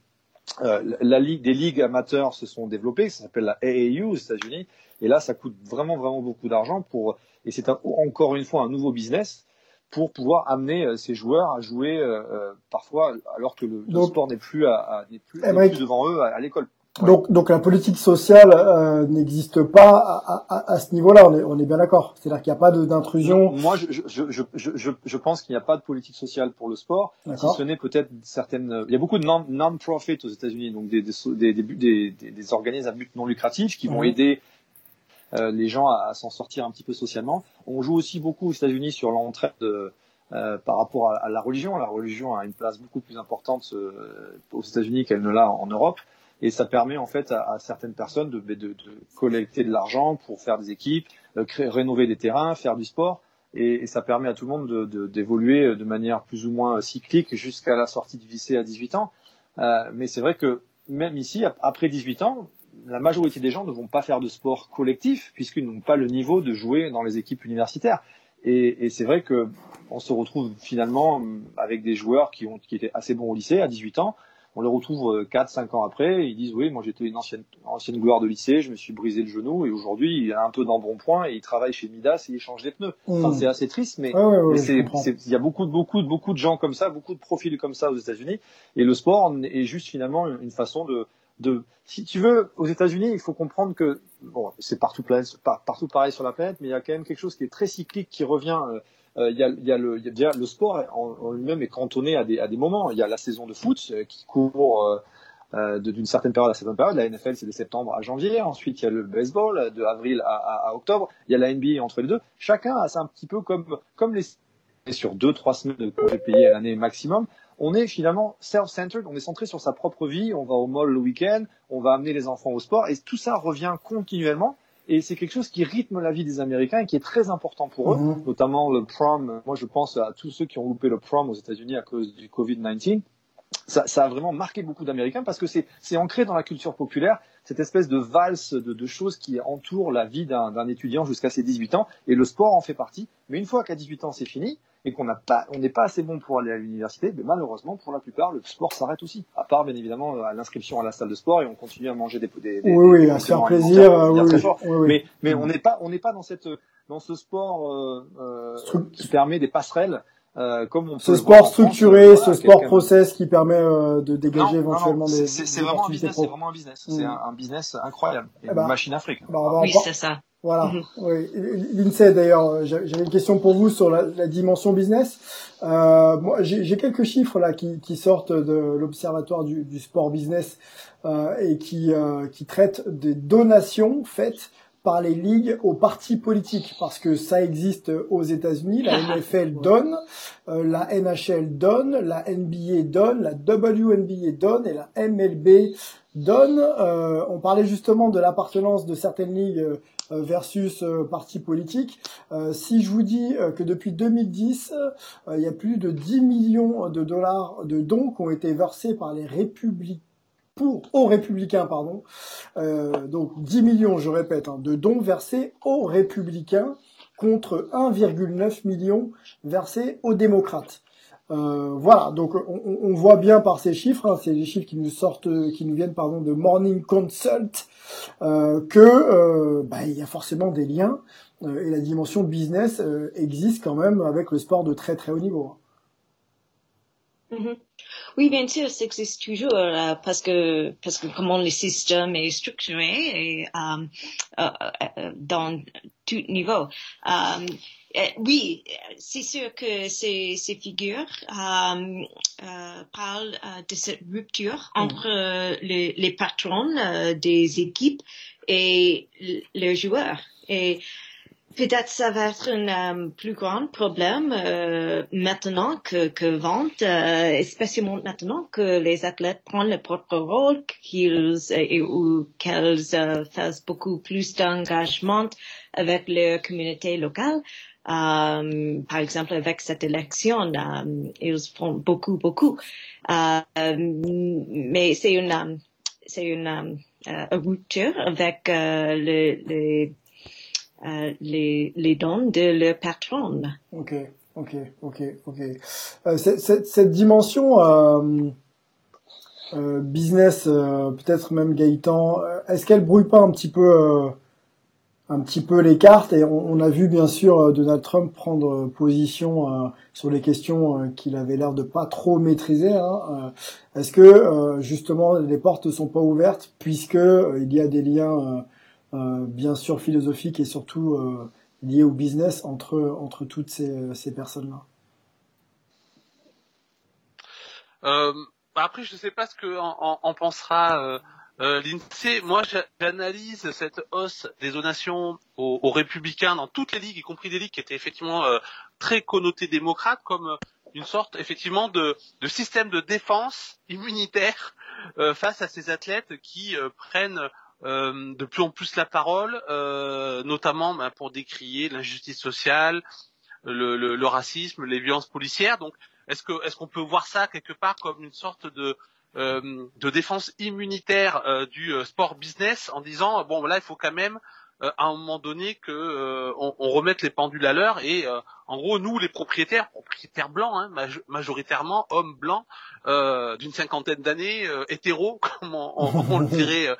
euh, la ligue, des ligues amateurs se sont développées, ça s'appelle la AAU aux États-Unis, et là, ça coûte vraiment, vraiment beaucoup d'argent pour, et c'est encore une fois un nouveau business pour pouvoir amener euh, ces joueurs à jouer euh, euh, parfois alors que le, Donc, le sport n'est plus, à, à, plus, plus, devant eux à, à l'école. Ouais. Donc, donc la politique sociale euh, n'existe pas à, à, à ce niveau-là, on est, on est bien d'accord. C'est-à-dire qu'il n'y a pas d'intrusion. Moi, je, je, je, je, je pense qu'il n'y a pas de politique sociale pour le sport, si ce n'est peut-être certaines. Il y a beaucoup de non-profit aux États-Unis, donc des, des, des, des, des, organismes à but non lucratif qui vont mmh. aider euh, les gens à, à s'en sortir un petit peu socialement. On joue aussi beaucoup aux États-Unis sur l'entraide euh, par rapport à, à, la religion. La religion a une place beaucoup plus importante euh, aux États-Unis qu'elle ne l'a en Europe et ça permet en fait à, certaines personnes de, collecter de l'argent pour faire des équipes, euh, rénover des terrains, faire du sport, et, ça permet à tout le monde d'évoluer de, de, manière plus ou moins cyclique jusqu'à la sortie du lycée à 18 ans. Euh, mais c'est vrai que même ici, après 18 ans, la majorité des gens ne vont pas faire de sport collectif puisqu'ils n'ont pas le niveau de jouer dans les équipes universitaires. Et, et c'est vrai que on se retrouve finalement avec des joueurs qui ont qui étaient assez bons au lycée à 18 ans, on le retrouve 4-5 euh, ans après, ils disent oui, moi j'étais une ancienne, ancienne gloire de lycée, je me suis brisé le genou et aujourd'hui il a un peu d'embonpoint et il travaille chez Midas et il change des pneus. Enfin, mmh. c'est assez triste, mais, ouais, ouais, mais il y a beaucoup de beaucoup de beaucoup de gens comme ça, beaucoup de profils comme ça aux États-Unis et le sport est juste finalement une façon de de si tu veux aux États-Unis, il faut comprendre que bon, c'est partout partout pareil sur la planète, mais il y a quand même quelque chose qui est très cyclique qui revient euh, il y, a, le, sport en, lui-même est cantonné à des, moments. Il y a la saison de foot euh, qui court euh, euh d'une certaine période à certaine période. La NFL, c'est de septembre à janvier. Ensuite, il y a le baseball de avril à, octobre. Il y a la NBA entre les deux. Chacun a un petit peu comme, comme les sur deux, trois semaines de congés payés à l'année maximum. On est finalement self-centered, on est centré sur sa propre vie, on va au mall le week-end, on va amener les enfants au sport, et tout ça revient continuellement. Et c'est quelque chose qui rythme la vie des Américains et qui est très important pour eux, mhm. notamment le prom. Moi, je pense à tous ceux qui ont loupé le prom aux États-Unis à cause du Covid-19. Ça, ça, a vraiment marqué beaucoup d'Américains parce que c'est ancré dans la culture populaire, cette espèce de valse de, de choses qui entourent la vie d'un étudiant jusqu'à ses 18 ans, et le sport en fait partie. Mais une fois qu'à 18 ans c'est fini, et qu'on n'a pas, on n'est pas assez bon pour aller à l'université, mais malheureusement, pour la plupart, le sport s'arrête aussi. À part, bien évidemment, à l'inscription à la salle de sport et on continue à manger des, des, des oui, oui, à se faire plaisir, oui, oui, mais, mais on n'est pas, on n'est pas dans cette, dans ce sport euh, euh, qui permet des passerelles. Euh, comme on ce sport structuré, ce sport process qui permet euh, de dégager éventuellement des. C'est vraiment un business. C'est vraiment un business. C'est un, business incroyable. Eh une ben, machine afrique. Bah, oui, c'est ça. Voilà. Mhm. Oui. L'INSEE d'ailleurs, euh, j'avais une question pour vous sur la, la dimension business. Euh, J'ai quelques chiffres là qui, qui sortent de l'Observatoire du, du, sport business euh, et qui, euh, qui traitent des donations faites par les ligues aux partis politiques parce que ça existe aux États-Unis. La NFL donne, euh, la NHL donne, la NBA donne, la WNBA donne et la MLB donne. Euh, on parlait justement de l'appartenance de certaines ligues euh, versus euh, partis politiques. Euh, si je vous dis que depuis 2010, il y a plus de 10 millions de dollars de dons qui ont été versés par les républicains aux républicains, pardon. donc 10 millions, je répète, hein, de dons versés aux républicains contre 1,9 million versés aux démocrates. Euh, voilà, donc on, voit bien par ces chiffres, hein, c'est des chiffres qui nous sortent, qui nous viennent pardon de Morning Consult, euh, que euh, bah, il y a forcément des liens euh, et la dimension business euh, existe quand même avec le sport de très très haut niveau. Mm-hmm. Oui, bien sûr, ça existe toujours parce que parce que comment le système est structuré et dans tout niveau. Euh, oui, c'est sûr que ces, ces figures euh, euh, parlent euh, de cette rupture mm. entre euh, les, les, patrons des équipes et les joueurs. Et peut-être ça va être un plus grand problème maintenant que, que vente, spécialement maintenant que les athlètes prennent le propre rôle, qu'ils ou qu'elles fassent beaucoup plus d'engagement avec leur communauté locale. Euh, par exemple, avec cette élection, euh, ils font beaucoup, beaucoup. Euh, mais c'est une, c'est une rupture avec le, le, les, les dons de leur patron. Ok, ok, ok, ok. cette, cette, cette, dimension business, peut-être même Gaëtan, est-ce qu'elle brouille pas un petit peu un petit peu les cartes et on, a vu bien sûr euh, Donald Trump prendre position euh, sur les questions euh, qu'il avait l'air de pas trop maîtriser. Hein, Est-ce que justement les portes ne sont pas ouvertes puisque il y a des liens bien sûr philosophiques et surtout liés au business entre entre toutes ces, ces personnes là. après, je sais pas ce que en pensera euh, L'INSEE, moi j'analyse cette hausse des donations aux, républicains dans toutes les ligues, y compris des ligues qui étaient effectivement euh, très connotées démocrates, comme euh, une sorte effectivement de, de, système de défense immunitaire euh, face à ces athlètes qui prennent de plus en plus la parole, notamment ben, pour décrier l'injustice sociale, le, le, le, racisme, les violences policières. Donc, est-ce que est-ce qu'on peut voir ça quelque part comme une sorte de euh, de défense immunitaire euh, du euh, sport business en disant bon là il faut quand même à un moment donné que on, remette les pendules à l'heure et en gros nous les propriétaires propriétaires blancs hein, majoritairement hommes blancs d'une cinquantaine d'années hétéros comme on, le dirait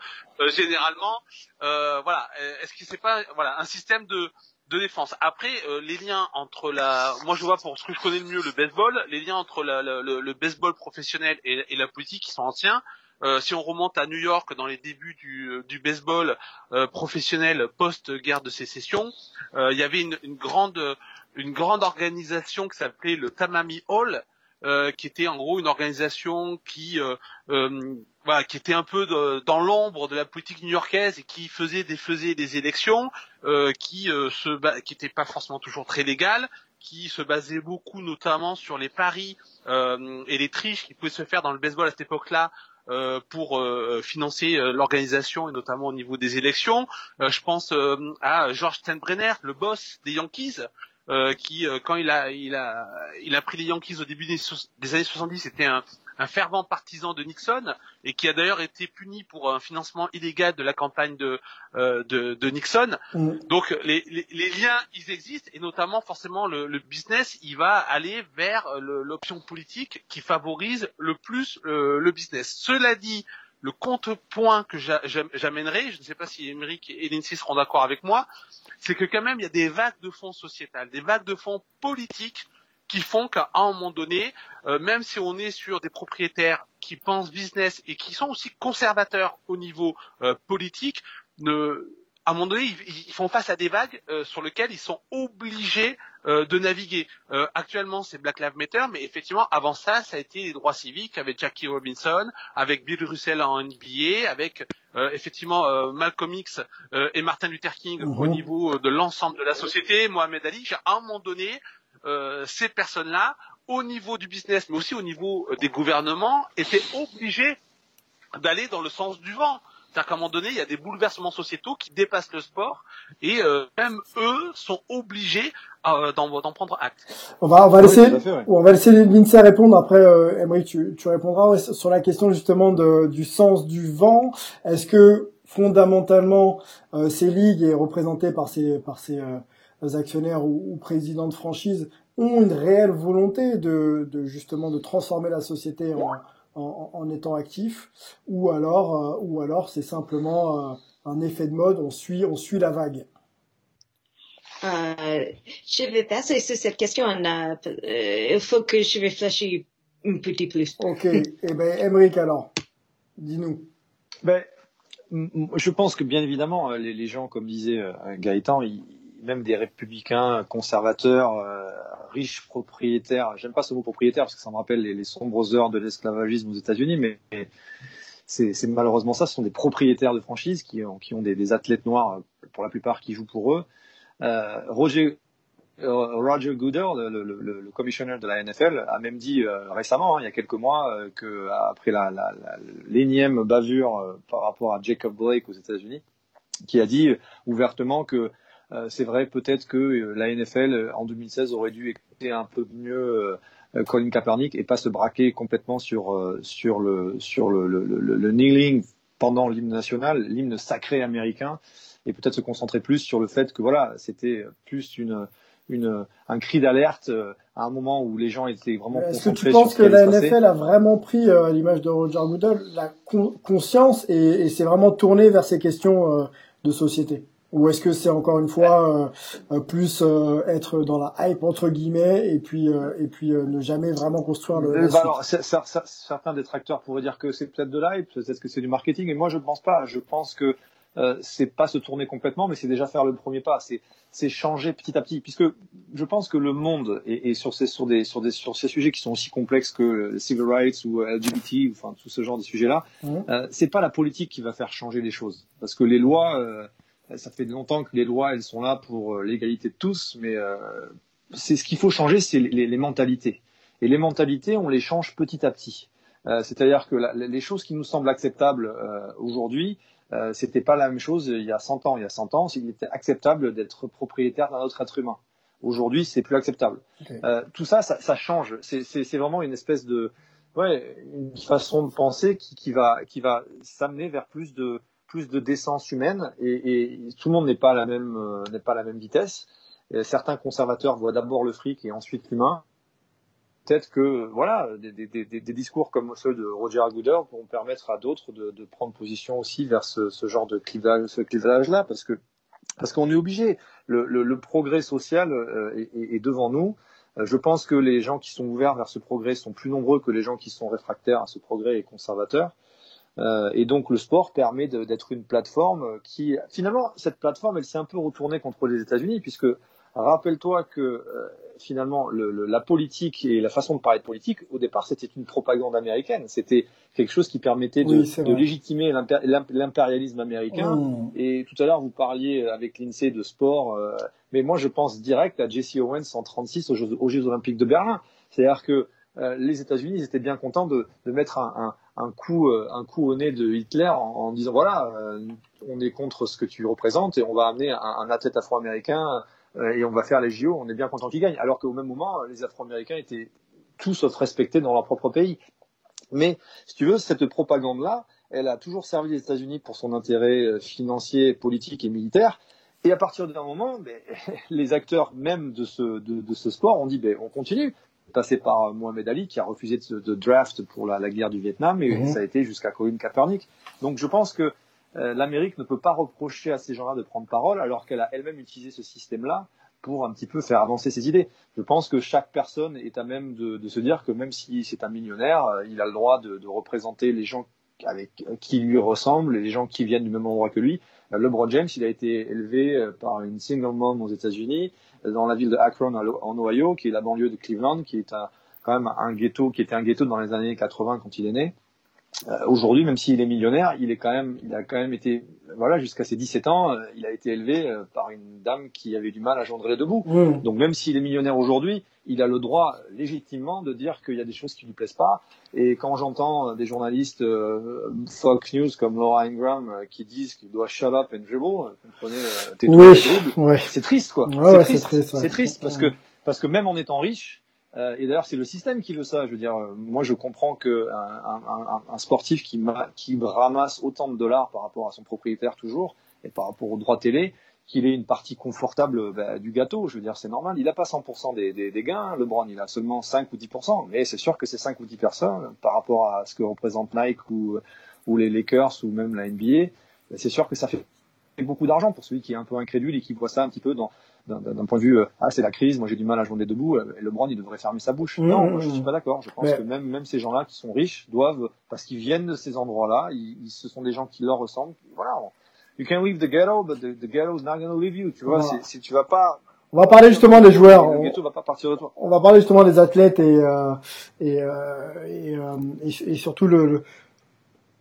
généralement voilà est-ce que c'est pas voilà un système de de défense. Après, euh, les liens entre la, moi je vois pour ce que je connais le mieux le baseball, les liens entre la, le, le, baseball professionnel et, la politique qui sont anciens. Euh, si on remonte à New York dans les débuts du, euh, du baseball euh, professionnel post-guerre de sécession, euh, il y avait une, une, grande une grande organisation qui s'appelait le Tamami Hall, qui était en gros une organisation qui voilà, qui était un peu de, dans l'ombre de la politique new-yorkaise et qui faisait des faisait des élections euh, qui euh, se qui n'étaient pas forcément toujours très légales, qui se basait beaucoup notamment sur les paris euh, et les triches qui pouvaient se faire dans le baseball à cette époque-là euh, pour euh, financer euh, l'organisation et notamment au niveau des élections. je pense à George Steinbrenner, le boss des Yankees, qui quand il a il a il a pris les Yankees au début des, des années 70, c'était un un fervent partisan de Nixon et qui a d'ailleurs été puni pour un financement illégal de la campagne de, euh, de, Nixon. Mm. Donc les, les, liens, ils existent et notamment forcément le, le business, il va aller vers l'option politique qui favorise le plus euh, le business. Cela dit, le contrepoint que j'amènerai, je ne sais pas si Émeric et Lindsay seront d'accord avec moi, c'est que quand même il y a des vagues de fonds sociétales, des vagues de fonds politiques qui font qu'à un moment donné, euh, même si on est sur des propriétaires qui pensent business et qui sont aussi conservateurs au niveau euh, politique, ne, à un moment donné, ils, font face à des vagues euh, sur lesquelles ils sont obligés de naviguer. actuellement, c'est Black Lives Matter, mais effectivement, avant ça, ça a été les droits civiques avec Jackie Robinson, avec Bill Russell en NBA, avec effectivement Malcolm X et Martin Luther King au mhm. niveau de l'ensemble de la société, Mohamed Ali. À un moment donné, euh, ces personnes-là, au niveau du business, mais aussi au niveau euh, des gouvernements, étaient obligées d'aller dans le sens du vent. C'est-à-dire qu'à un moment donné, il y a des bouleversements sociétaux qui dépassent le sport et euh, même eux sont obligés d'en prendre acte. On va, on va laisser, on va laisser Lindsay répondre. Après, euh, tu, tu répondras sur la question justement de, du sens du vent. Est-ce que fondamentalement ces ligues et représentées par ces par ces actionnaires ou, présidents de franchise ont une réelle volonté de, justement de transformer la société en, étant actifs, ou alors, euh, ou alors c'est simplement euh, un effet de mode, on suit, on suit la vague. Euh, je vais passer sur cette question. il faut que je réfléchisse un petit plus. Ok. eh ben, Emeric, alors, dis-nous. Ben, je pense que bien évidemment, les, les gens, comme disait Gaëtan, ils, même des républicains conservateurs, euh, riches propriétaires. J'aime pas ce mot propriétaire parce que ça me rappelle les, sombres heures de l'esclavagisme aux États-Unis, mais, c'est malheureusement ça. Ce sont des propriétaires de franchises qui ont, des, athlètes noirs pour la plupart qui jouent pour eux. Euh, Roger euh, Roger Goodell, le, le, commissionnaire de la NFL, a même dit récemment, hein, il y a quelques mois, que après la, l'énième bavure par rapport à Jacob Blake aux États-Unis, qui a dit ouvertement que euh, c'est vrai peut-être que euh, la NFL euh, en 2016 aurait dû écouter un peu mieux Colin Kaepernick et pas se braquer complètement sur sur le sur le, le, le, kneeling pendant l'hymne national, l'hymne sacré américain, et peut-être se concentrer plus sur le fait que voilà, c'était plus une une, un cri d'alerte à un moment où les gens étaient vraiment Est-ce que tu penses que la NFL a vraiment pris, à l'image de Roger Goodell, la conscience et, et s'est vraiment tourné vers ces questions de société? Ou est-ce que c'est encore une fois euh, euh, plus euh, être dans la hype entre guillemets et puis et puis ne jamais vraiment construire le. Bah alors, certains détracteurs pourraient dire que c'est peut-être de l'hype, peut-être que c'est du marketing, et moi je ne pense pas. Je pense que euh, c'est pas se tourner complètement, mais c'est déjà faire le premier pas. C'est c'est changer petit à petit, puisque je pense que le monde et, sur ces sur des sur des sur ces sujets qui sont aussi complexes que civil rights ou LGBT, enfin tout ce genre de sujets-là, mmh. euh, c'est pas la politique qui va faire changer les choses, parce que les lois ça fait longtemps que les lois, elles sont là pour euh, l'égalité de tous, mais euh, c'est ce qu'il faut changer, c'est les, les, mentalités. Et les mentalités, on les change petit à petit. Euh, C'est-à-dire que la, les choses qui nous semblent acceptables euh, aujourd'hui, euh, c'était pas la même chose il y a 100 ans. Il y a 100 ans, il était acceptable d'être propriétaire d'un autre être humain. Aujourd'hui, c'est plus acceptable. Euh, tout ça, ça, ça change. C'est vraiment une espèce de, ouais, une façon de penser qui, qui va, qui va s'amener vers plus de, plus de décence humaine et, tout le monde n'est pas à la même euh, n'est pas à la même vitesse. certains conservateurs voient d'abord le fric et ensuite l'humain. Peut-être que voilà des, discours comme ceux de Roger Goodell pourront permettre à d'autres de, prendre position aussi vers ce, genre de clivage, là parce que parce qu'on est obligé. Le, progrès social euh, est, devant nous. Euh, je pense que les gens qui sont ouverts vers ce progrès sont plus nombreux que les gens qui sont réfractaires à ce progrès et conservateurs. Euh, et donc le sport permet d'être une plateforme qui, finalement, cette plateforme, elle s'est un peu retournée contre les États-Unis, puisque rappelle-toi que euh, finalement le, la politique et la façon de parler de politique, au départ, c'était une propagande américaine. C'était quelque chose qui permettait de, de légitimer l'impérialisme américain. Mmh. Et tout à l'heure, vous parliez avec l'INSEE de sport, euh, mais moi, je pense direct à Jesse Owens en 36 aux Jeux, aux Jeux Olympiques de Berlin. C'est-à-dire que les États-Unis, ils étaient bien contents de, de mettre un, un un coup, un coup au nez de Hitler en, disant voilà, on est contre ce que tu représentes et on va amener un, athlète afro-américain et on va faire les JO. On est bien content qu'il gagne. Alors qu'au même moment, les Afro-Américains étaient tous sauf respectés dans leur propre pays. Mais si tu veux, cette propagande-là, elle a toujours servi les États-Unis pour son intérêt financier, politique et militaire. Et à partir d'un moment, ben, les acteurs même de ce, de ce sport ont dit ben, on continue. Passé par Mohamed Ali qui a refusé de, de draft pour la, la, guerre du Vietnam et mhm. ça a été jusqu'à Colin Kaepernick. Donc je pense que euh, l'Amérique ne peut pas reprocher à ces gens-là de prendre parole alors qu'elle a elle-même utilisé ce système-là pour un petit peu faire avancer ses idées. Je pense que chaque personne est à même de, de se dire que même si c'est un millionnaire, euh, il a le droit de, de représenter les gens avec qui lui ressemblent, les gens qui viennent du même endroit que lui. Euh, LeBron James, il a été élevé euh, par une single mom aux États-Unis, euh, dans la ville de Akron en Ohio, qui est la banlieue de Cleveland, qui est quand même un ghetto, qui était un ghetto dans les années 80 quand il est né. Euh, aujourd'hui, même s'il est millionnaire, il est quand même, il a quand même été, voilà, jusqu'à ses 17 ans, euh, il a été élevé euh, par une dame qui avait du mal à gendrer debout. Donc même s'il est millionnaire aujourd'hui, il a le droit légitimement de dire qu'il y a des choses qui lui plaisent pas. Et quand j'entends des journalistes Fox News comme Laura Ingram qui disent qu'il doit shut up and dribble, comprenez, oui, c'est triste quoi. c'est triste, c'est triste parce que parce que même en étant riche, euh, et d'ailleurs, c'est le système qui veut ça. Je veux dire, euh, moi, je comprends que un, sportif qui, ramasse autant de dollars par rapport à son propriétaire toujours et par rapport aux droits télé, qu'il ait une partie confortable bah, du gâteau. Je veux dire, c'est normal. Il n'a pas 100% des, gains. LeBron, il a seulement 5 ou 10%. Mais c'est sûr que c'est 5 ou 10 personnes par rapport à ce que représente Nike ou les Lakers ou même la NBA. C'est sûr que ça fait beaucoup d'argent pour celui qui est un peu incrédule et qui voit ça un petit peu dans d'un point de vue euh, ah c'est la crise moi j'ai du mal à joindre debout euh, et le brand il devrait fermer sa bouche. Mmh, non moi je mmh, suis pas d'accord. Je pense que même même ces gens-là qui sont riches doivent parce qu'ils viennent de ces endroits-là ils, ce sont des gens qui leur ressemblent. Voilà. You can leave the ghetto but the, the ghetto is not to leave you tu vois. Si tu vas pas on va parler justement des joueurs. Le ghetto va pas partir de toi. On va parler justement des athlètes et euh, et, euh, et, euh, et, surtout le, le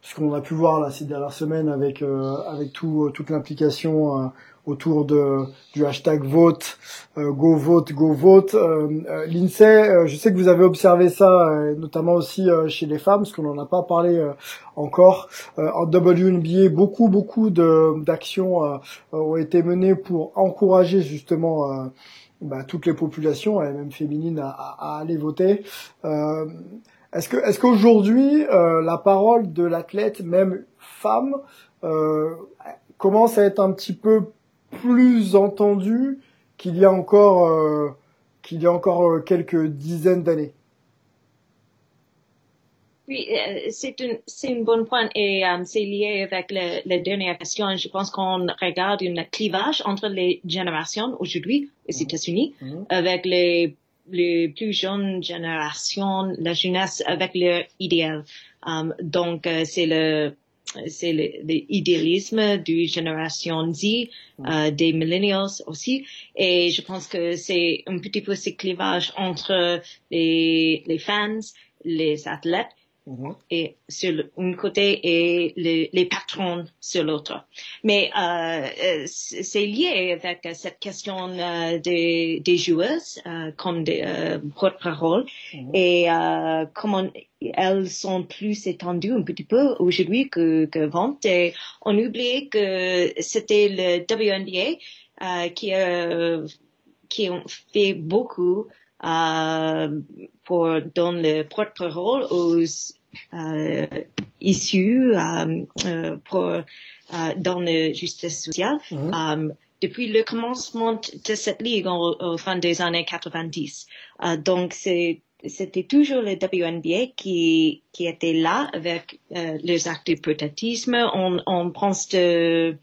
ce qu'on a pu voir là ces dernières semaines avec avec tout toute l'implication autour de du hashtag vote, euh, go vote, go vote. Euh, euh L'INSEE, euh, je sais que vous avez observé ça, notamment aussi chez les femmes, parce qu'on n'en a pas parlé encore. en WNBA, beaucoup beaucoup d'actions ont été menées pour encourager justement bah, toutes les populations, même féminines, à, à, aller voter. est-ce que est-ce qu'aujourd'hui la parole de l'athlète, même femme, commence à être un petit peu plus entendu qu'il y a encore euh, qu'il y a encore euh, quelques dizaines d'années. Oui, euh, c'est une c'est une bonne point et c'est lié avec la dernière question. Je pense qu'on regarde un clivage entre les générations aujourd'hui aux mhm. États-Unis mhm. avec les les plus jeunes générations, la jeunesse avec leur idéal. donc c'est le c'est l'idéalisme du génération Z, euh, des millennials aussi. Et je pense que c'est un petit peu ce clivage entre les, les fans, les athlètes Mm-hmm. et sur un côté et les, les patrons sur l'autre. Mais euh, euh c'est lié avec cette question euh, des, des joueuses euh, comme des euh, porte-parole mm-hmm. et euh, comment elles sont plus étendues un petit peu aujourd'hui que, que avant. Et on oubliait que c'était le WNBA qui, qui ont fait beaucoup pour donner le porte-parole aux euh, issus euh, euh, pour, euh, dans la justice sociale. Mm depuis le commencement de cette ligue au, fin des années 90. donc c'est c'était toujours le WNBA qui, qui était là avec euh, les actes de protétisme. On, on pense de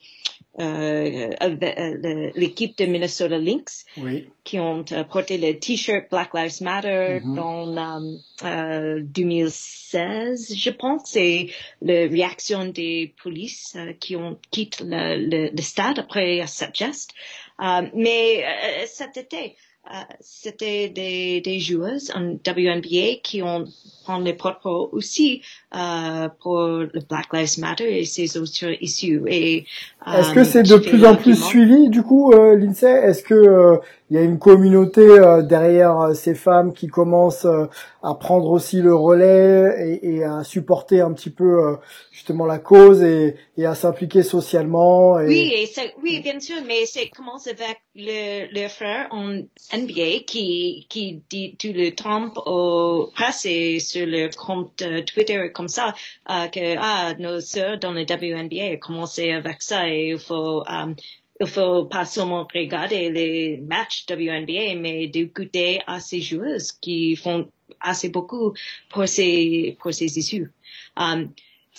euh, euh l'équipe de Minnesota Lynx oui. qui ont euh, porté le t-shirt Black Lives Matter mm -hmm. dans euh, 2016, je pense. C'est la réaction des polices euh, qui ont quitté le, le, le, stade après cette geste. mais cet été, c'était des, des joueuses en WNBA qui ont prendre les porte aussi euh, pour le Black Lives Matter et ces autres issues. Et est-ce que c'est de plus en plus suivi du coup, euh, l'INSEE? Est-ce que il y a une communauté derrière ces femmes qui commencent à prendre aussi le relais et, et, à supporter un petit peu justement la cause et, et à s'impliquer socialement. Et... Oui, et oui, bien sûr, mais c'est commence avec le, le frère en NBA qui qui dit tout le temps au presse sur le compte euh, Twitter comme ça euh, que ah nos sœurs dans le WNBA commencé avec ça et il faut um, il faut pas seulement regarder les matchs WNBA, mais d'écouter à ces joueuses qui font assez beaucoup pour ces, pour ces issues. Um,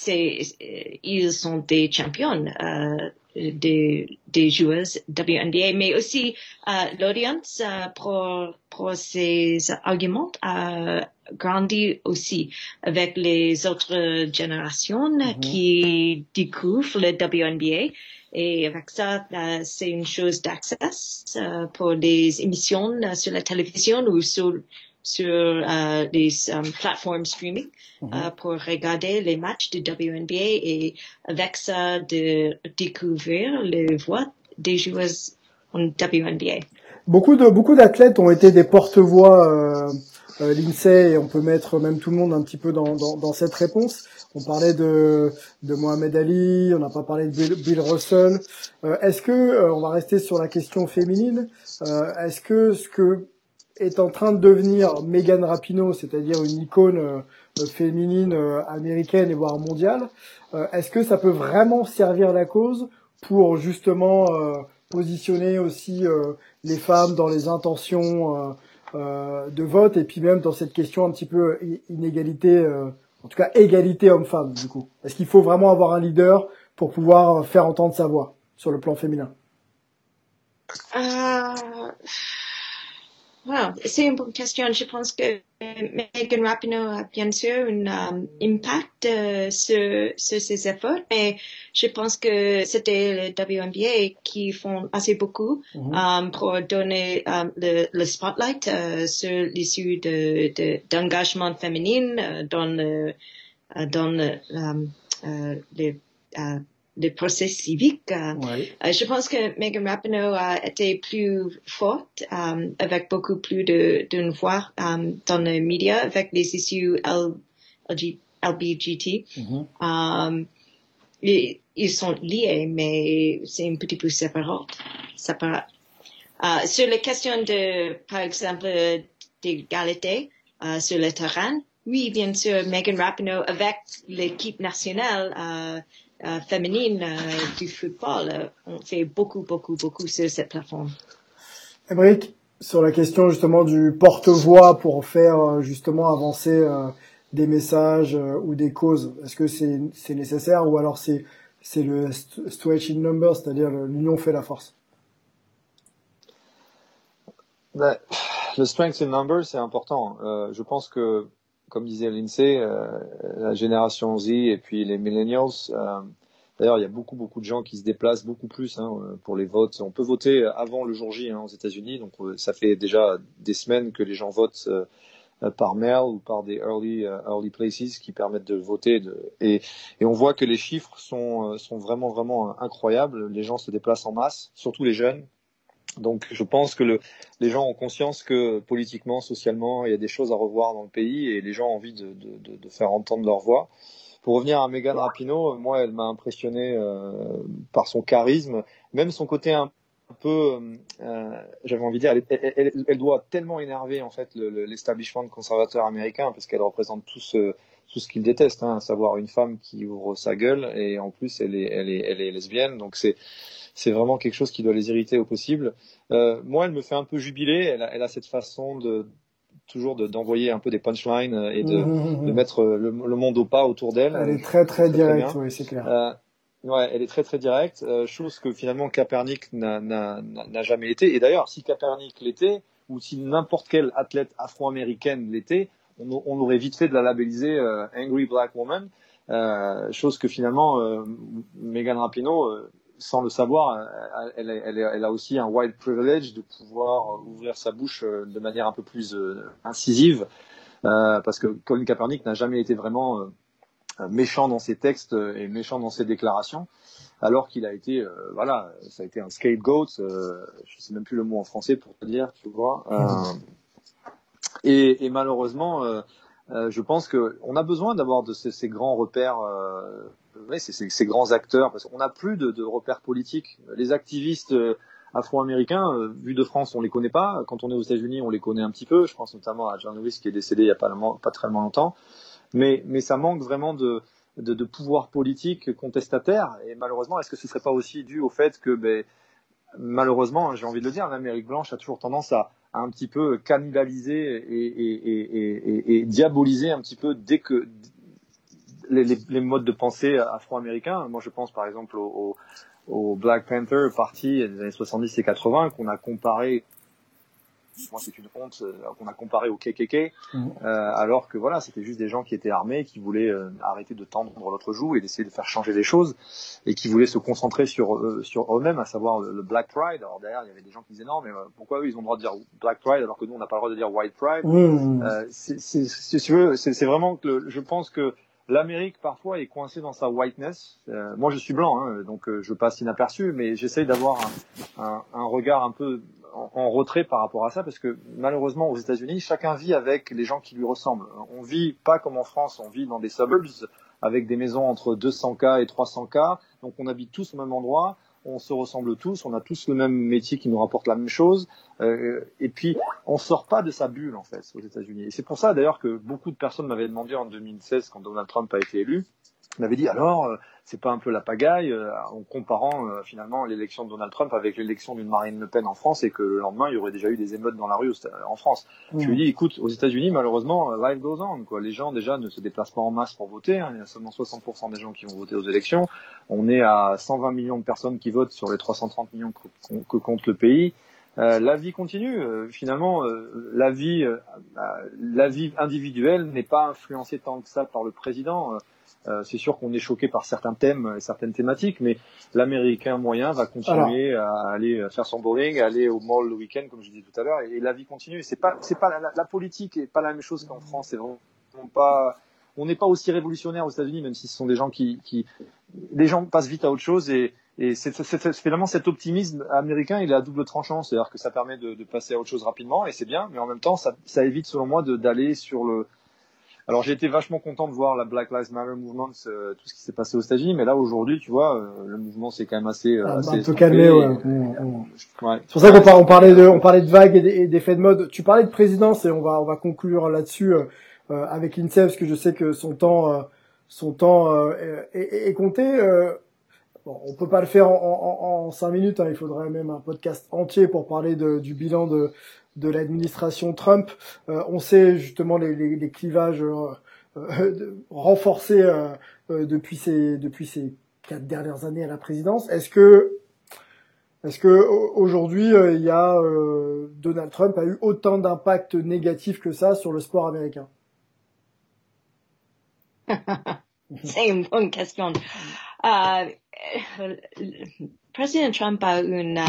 ils sont des champions euh, des, des joueuses WNBA, mais aussi euh, l'audience euh, pour, pour ces arguments a grandi aussi avec les autres générations mm-hmm. qui découvrent le WNBA. Et avec ça, euh, c'est une chose d'accès euh, pour des émissions sur la télévision ou sur sur euh, les um, plateformes streaming mm -hmm. euh, pour regarder les matchs de WNBA et avec ça de découvrir les voix des joueuses en WNBA. Beaucoup de beaucoup d'athlètes ont été des porte-voix euh, euh, l'INSEE et on peut mettre même tout le monde un petit peu dans, dans, dans cette réponse. On parlait de, de Mohamed Ali, on n'a pas parlé de Bill, Bill Russell. Euh, est-ce que, euh, on va rester sur la question féminine, euh, est-ce que ce que est en train de devenir Megan Rapinoe, c'est-à-dire une icône euh, féminine euh, américaine et voire mondiale, euh, est-ce que ça peut vraiment servir la cause pour justement positionner aussi les femmes dans les intentions de vote et puis même dans cette question un petit peu inégalité, en tout cas égalité homme-femme du coup? Est-ce qu'il faut vraiment avoir un leader pour pouvoir faire entendre sa voix sur le plan féminin? Wow, c'est une bonne question. Je pense que Megan Rapinoe a bien sûr un um, impact euh, sur, sur ses efforts, mais je pense que c'était le WNBA qui font assez beaucoup mm -hmm. um, pour donner um, le, le, spotlight uh, sur l'issue de, d'engagement de, féminin uh, dans le, dans le, les de procès civique. Euh, euh, je pense que Megan Rapinoe a été plus forte euh, avec beaucoup plus de d'une voix dans les médias avec les issues LBGT. Mm-hmm. ils, ils, sont liés, mais c'est un petit peu séparé. séparé. sur les questions de, par exemple, d'égalité sur le terrain, oui, bien sûr, Megan Rapinoe avec l'équipe nationale euh, féminine euh, du football. Euh, on fait beaucoup, beaucoup, beaucoup sur cette plateforme. Émeric, sur la question justement du porte-voix pour faire justement avancer des messages ou des causes, est-ce que c'est nécessaire ou alors c'est c'est le stretch in numbers, c'est-à-dire l'union fait la force? Ben, Le strength in numbers, c'est important. Euh, je pense que comme disait l'INSEE, euh, la génération Z et puis les millennials. Euh, D'ailleurs, il y a beaucoup, beaucoup de gens qui se déplacent beaucoup plus hein, pour les votes. On peut voter avant le jour J hein, aux États-Unis, donc euh, ça fait déjà des semaines que les gens votent euh, par mail ou par des early, early places qui permettent de voter. De, et, et, on voit que les chiffres sont, sont vraiment, vraiment incroyables. Les gens se déplacent en masse, surtout les jeunes. Donc je pense que le, les gens ont conscience que politiquement, socialement, il y a des choses à revoir dans le pays et les gens ont envie de, de, de faire entendre leur voix. Pour revenir à Megan Rapinoe, moi, elle m'a impressionné euh, par son charisme, même son côté un peu, euh, j'avais envie de dire, elle, elle, elle, doit tellement énerver en fait l'establishment conservateur américain parce qu'elle représente tout ce tout ce qu'ils détestent, hein, à savoir une femme qui ouvre sa gueule et en plus elle est elle est elle est lesbienne, donc c'est c'est vraiment quelque chose qui doit les irriter au possible. Euh, moi, elle me fait un peu jubiler. Elle a, elle a cette façon de toujours d'envoyer un peu des punchlines et de, mmh, mmh, mmh. de mettre le, le, monde au pas autour d'elle. Elle est très très directe, oui, c'est clair. Euh, ouais, elle est très très directe, euh, chose que finalement Kaepernick n'a jamais été. Et d'ailleurs, si Kaepernick l'était, ou si n'importe quel athlète afro-américaine l'était, on, on, aurait vite fait de la labelliser euh, Angry Black Woman, euh, chose que finalement euh, Megan Rapinoe sans le savoir, elle, elle, a aussi un white privilege de pouvoir ouvrir sa bouche de manière un peu plus incisive, parce que Colin Kaepernick n'a jamais été vraiment méchant dans ses textes et méchant dans ses déclarations alors qu'il a été, voilà, ça a été un scapegoat, euh, je sais même plus le mot en français pour te dire, tu vois. Euh, et, malheureusement, euh, euh, je pense qu'on a besoin d'avoir de ces, grands repères, euh, ces, grands acteurs, parce qu'on n'a plus de, repères politiques. Les activistes afro-américains, euh, vu de France, on les connaît pas. Quand on est aux États-Unis, on les connaît un petit peu. Je pense notamment à John Lewis qui est décédé il y a pas, très longtemps. Mais, ça manque vraiment de, pouvoir politique contestataire. Et malheureusement, est-ce que ce serait pas aussi dû au fait que, ben, malheureusement, j'ai envie de le dire, l'Amérique blanche a toujours tendance à, un petit peu cannibaliser et, diaboliser un petit peu dès que les, les, les modes de pensée afro-américains. Moi, je pense par exemple au, au, au Black Panther parti des années 70 et 80 qu'on a comparé moi c'est une honte euh, qu'on a comparé au KKK, mhm. euh, alors que voilà, c'était juste des gens qui étaient armés, qui voulaient euh, arrêter de tendre l'autre joue et d'essayer de faire changer les choses, et qui voulaient se concentrer sur sur eux-mêmes, à savoir le, Black Pride. Alors derrière, il y avait des gens qui disaient non, mais pourquoi eux ils ont le droit de dire Black Pride alors que nous on n'a pas le droit de dire White Pride? c'est vraiment que je pense que l'Amérique parfois est coincée dans sa whiteness. moi, je suis blanc, hein, donc je passe inaperçu, mais j'essaye d'avoir un, un, un, regard un peu en, retrait par rapport à ça parce que malheureusement aux États-Unis, chacun vit avec les gens qui lui ressemblent. On vit pas comme en France, on vit dans des suburbs avec des maisons entre 200 k et 300 k, donc on habite tous au même endroit, on se ressemble tous, on a tous le même métier qui nous rapporte la même chose, euh, et puis on sort pas de sa bulle en fait aux États-Unis. Et c'est pour ça d'ailleurs que beaucoup de personnes m'avaient demandé en 2016 quand Donald Trump a été élu, m'avaient dit alors euh, c'est pas un peu la pagaille euh, en comparant euh, finalement l'élection de Donald Trump avec l'élection d'une Marine Le Pen en France et que le lendemain il y aurait déjà eu des émeutes dans la rue en France. Je lui dis écoute aux États-Unis malheureusement life goes on quoi. Les gens déjà ne se déplacent pas en masse pour voter. Hein. Il y a seulement 60% des gens qui vont voter aux élections. On est à 120 millions de personnes qui votent sur les 330 millions que, compte le pays. Euh, la vie continue. finalement, la vie, la vie individuelle n'est pas influencée tant que ça par le président. Euh, c'est sûr qu'on est choqué par certains thèmes et certaines thématiques, mais l'Américain moyen va continuer à aller faire son bowling, à aller au mall le week-end, comme je disais tout à l'heure, et, la vie continue. C'est pas, c'est pas la, la, politique est pas la même chose qu'en France. C'est vraiment pas, on n'est pas aussi révolutionnaire aux États-Unis, même si ce sont des gens qui, qui, les gens passent vite à autre chose et et c'est finalement cet optimisme américain, il est à double tranchant, c'est-à-dire que ça permet de, de, passer à autre chose rapidement et c'est bien, mais en même temps, ça, ça évite selon moi d'aller sur le alors j'ai été vachement content de voir la Black Lives Matter Movement, euh, tout ce qui s'est passé aux États-Unis, mais là aujourd'hui, tu vois, euh, le mouvement c'est quand même assez, euh, ah, assez un peu calmé. Ouais. ouais. C'est pour ça qu'on parlait de, on parlait de vagues et d'effets de mode. Tu parlais de présidence et on va, on va conclure là-dessus avec l'INSEE parce que je sais que son temps, son temps est, est, compté. Bon, on peut pas le faire en, en, en cinq minutes. Hein. il faudrait même un podcast entier pour parler de, du bilan de de l'administration Trump. Euh, on sait justement les, clivages euh, euh renforcés euh, depuis ces quatre dernières années à la présidence. Est-ce que est-ce que aujourd'hui il y a Donald Trump a eu autant d'impact négatif que ça sur le sport américain? C'est une bonne question. président Trump a une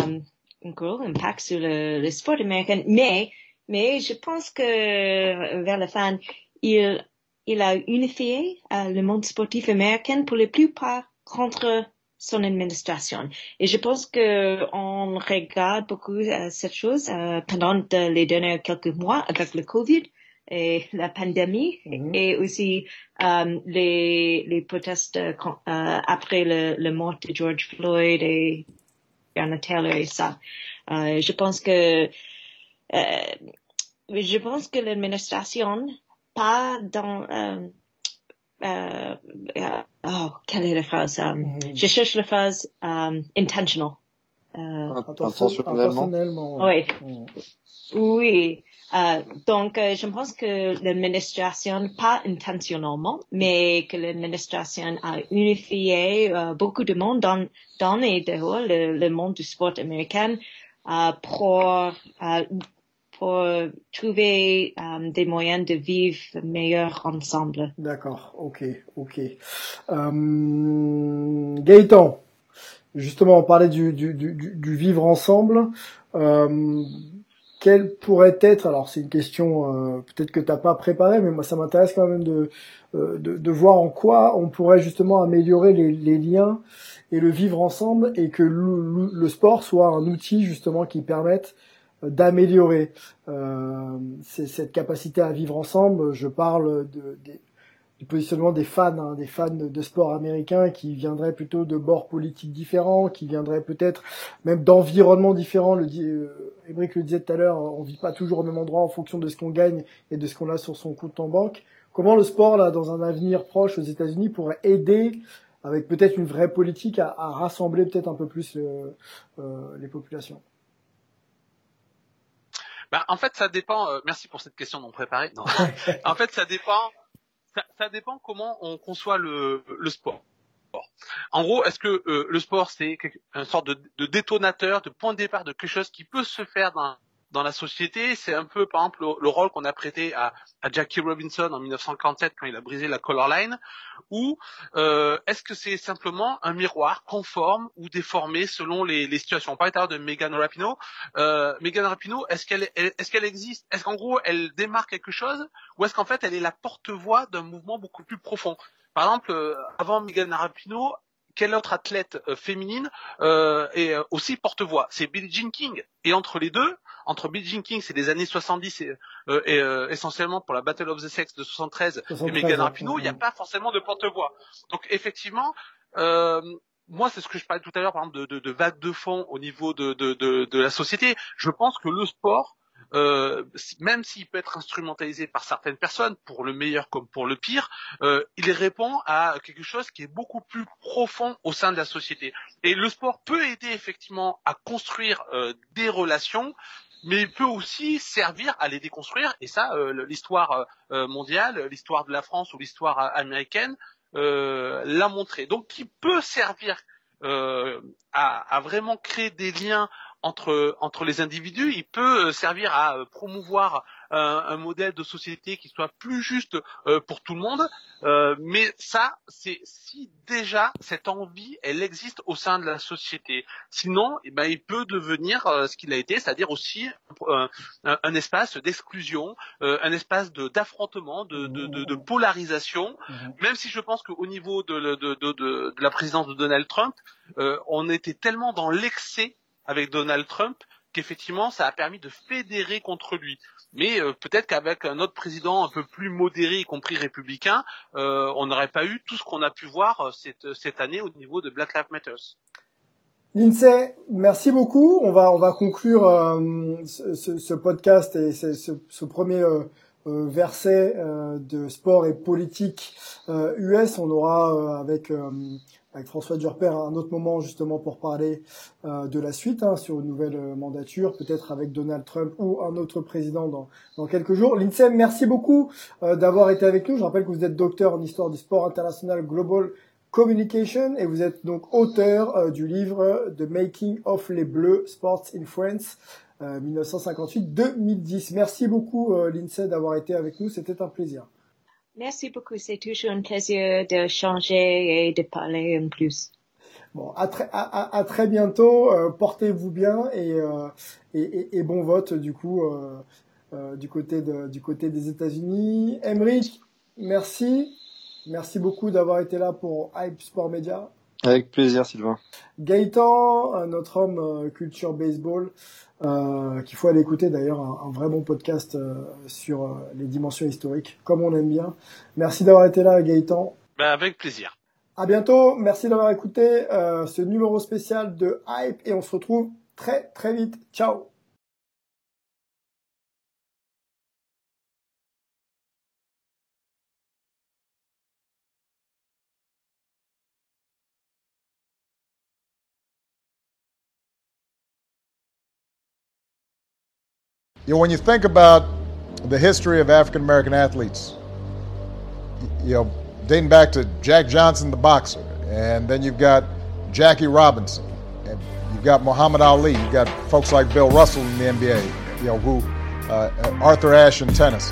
un gros impact sur le, le sport américain, mais, mais je pense que vers la fin, il, il a unifié euh, le monde sportif américain pour la plupart contre son administration. Et je pense que on regarde beaucoup euh, cette chose euh, pendant les derniers quelques mois avec le Covid et la pandémie mm-hmm. et aussi euh, les, les protestes euh, après le, le mort de George Floyd et Breonna Taylor et ça. Euh, je pense que euh, je pense que l'administration pas dans euh, euh, oh quelle est la phrase um, je cherche la phrase um, intentional. Euh, intentionnellement. oui mm. oui euh, donc, euh, je pense que l'administration, pas intentionnellement, mais que l'administration a unifié euh, beaucoup de monde dans, dans et dehors le, le monde du sport américain euh, pour, pour trouver des moyens de vivre meilleur ensemble. D'accord, ok, ok. Gaëtan, justement, on parlait du, du, du, du vivre ensemble. Euh, quelle pourrait être, alors c'est une question euh, peut-être que tu n'as pas préparée, mais moi ça m'intéresse quand même de, euh, de, de, voir en quoi on pourrait justement améliorer les, les liens et le vivre ensemble et que le, le, sport soit un outil justement qui permette euh, d'améliorer euh, cette capacité à vivre ensemble. Je parle de, de du positionnement des fans, hein, des fans de sport américains qui viendraient plutôt de bords politiques différents, qui viendraient peut-être même d'environnements différents. Le euh, le disait tout à l'heure, on vit pas toujours au même endroit en fonction de ce qu'on gagne et de ce qu'on a sur son compte en banque. Comment le sport, là, dans un avenir proche aux États-Unis, pourrait aider avec peut-être une vraie politique à, rassembler peut-être un peu plus euh, euh, les populations? Bah, en fait, ça dépend. merci pour cette question non préparée. Non. en fait, ça dépend ça, dépend comment on conçoit le, sport. En gros, est-ce que euh, le sport c'est une sorte de, de, détonateur, de point de départ de quelque chose qui peut se faire dans dans la société. C'est un peu, par exemple, le, rôle qu'on a prêté à, à, Jackie Robinson en 1947 quand il a brisé la color line. Ou euh, est-ce que c'est simplement un miroir conforme ou déformé selon les, les situations? On parlait tout de Megan Rapinoe. Euh, Megan Rapinoe, est-ce qu'elle est-ce existe? Est-ce qu'en gros elle démarre quelque chose? Ou est-ce qu'en fait elle est la porte-voix d'un mouvement beaucoup plus profond? Par exemple, euh, avant Megan Rapinoe, quelle autre athlète euh, féminine euh, est euh, aussi porte-voix? C'est Billie Jean King. Et entre les deux, entre Billie Jean King, c'est les années 70 et, et essentiellement pour la Battle of the Sex de 73, et Megan Rapinoe, il n'y a pas forcément de porte-voix. Donc effectivement, moi, c'est ce que je parlais tout à l'heure, par exemple, de, de, de vagues de fond au niveau de, de, de, la société. Je pense que le sport euh, même s'il peut être instrumentalisé par certaines personnes, pour le meilleur comme pour le pire, euh, il répond à quelque chose qui est beaucoup plus profond au sein de la société. Et le sport peut aider effectivement à construire euh, des relations, mais il peut aussi servir à les déconstruire. Et ça, l'histoire mondiale, l'histoire de la France ou l'histoire américaine l'a montré. Donc, il peut servir à, à, vraiment créer des liens entre entre les individus, il peut euh, servir à euh, promouvoir un, un modèle de société qui soit plus juste euh, pour tout le monde. mais ça, c'est si déjà cette envie, elle existe au sein de la société. Sinon, eh ben, il peut devenir ce qu'il a été, c'est-à-dire aussi un, un espace d'exclusion, un espace de d'affrontement, de, de, de, de, polarisation. Mhm. Même si je pense qu'au niveau de, de, de, de, la présidence de Donald Trump, on était tellement dans l'excès avec Donald Trump qu'effectivement ça a permis de fédérer contre lui. Mais euh, peut-être qu'avec un autre président un peu plus modéré, y compris républicain, euh, on n'aurait pas eu tout ce qu'on a pu voir euh, cette, cette année au niveau de Black Lives Matter. Lindsay, merci beaucoup. On va on va conclure ce, ce, podcast et ce, ce premier verset de sport et politique US. On aura avec avec François Durper à un autre moment justement pour parler euh, de la suite hein, sur une nouvelle euh, mandature, peut-être avec Donald Trump ou un autre président dans, dans quelques jours. L'INSEM, merci beaucoup euh, d'avoir été avec nous. Je rappelle que vous êtes docteur en histoire du sport international Global Communication et vous êtes donc auteur du livre The Making of les Bleus Sports in France 1958-2010. Merci beaucoup l'INSEE d'avoir été avec nous, c'était un plaisir. Merci beaucoup. C'est toujours un plaisir de changer et de parler en plus. Bon, à très, à, à très bientôt. Euh, portez-vous bien et, euh, et, et, bon vote du coup euh, euh, du côté de, du côté des États-Unis. Emmerich, merci. Merci beaucoup d'avoir été là pour Hype Sport Media. Avec plaisir, Sylvain. Gaëtan, notre homme culture baseball euh, qu'il faut aller écouter d'ailleurs, un, un, vrai bon podcast euh, sur euh, les dimensions historiques, comme on aime bien. Merci d'avoir été là, Gaëtan. Ben avec plaisir. À bientôt. Merci d'avoir écouté ce numéro spécial de Hype et on se retrouve très très vite. Ciao. You know, when you think about the history of African American athletes, you know, dating back to Jack Johnson, the boxer, and then you've got Jackie Robinson, and you've got Muhammad Ali, you've got folks like Bill Russell in the NBA, you know, who uh, Arthur Ashe in tennis,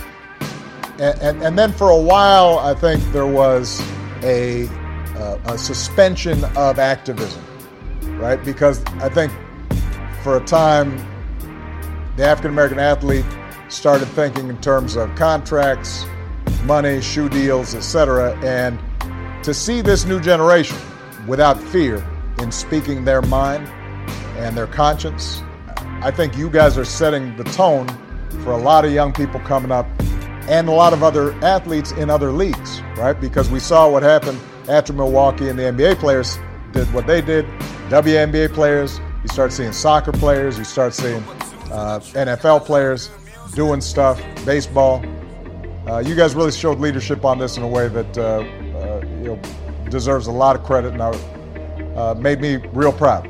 and, and, and then for a while, I think there was a, uh, a suspension of activism right? Because I think for a time, the African American athlete started thinking in terms of contracts, money, shoe deals, etc. And to see this new generation without fear in speaking their mind and their conscience, I think you guys are setting the tone for a lot of young people coming up and a lot of other athletes in other leagues, right? Because we saw what happened after Milwaukee and the NBA players did what they did. WNBA players, you start seeing soccer players, you start seeing uh, NFL players doing stuff, baseball. Uh, you guys really showed leadership on this in a way that uh, uh you know deserves a lot of credit and uh, made me real proud.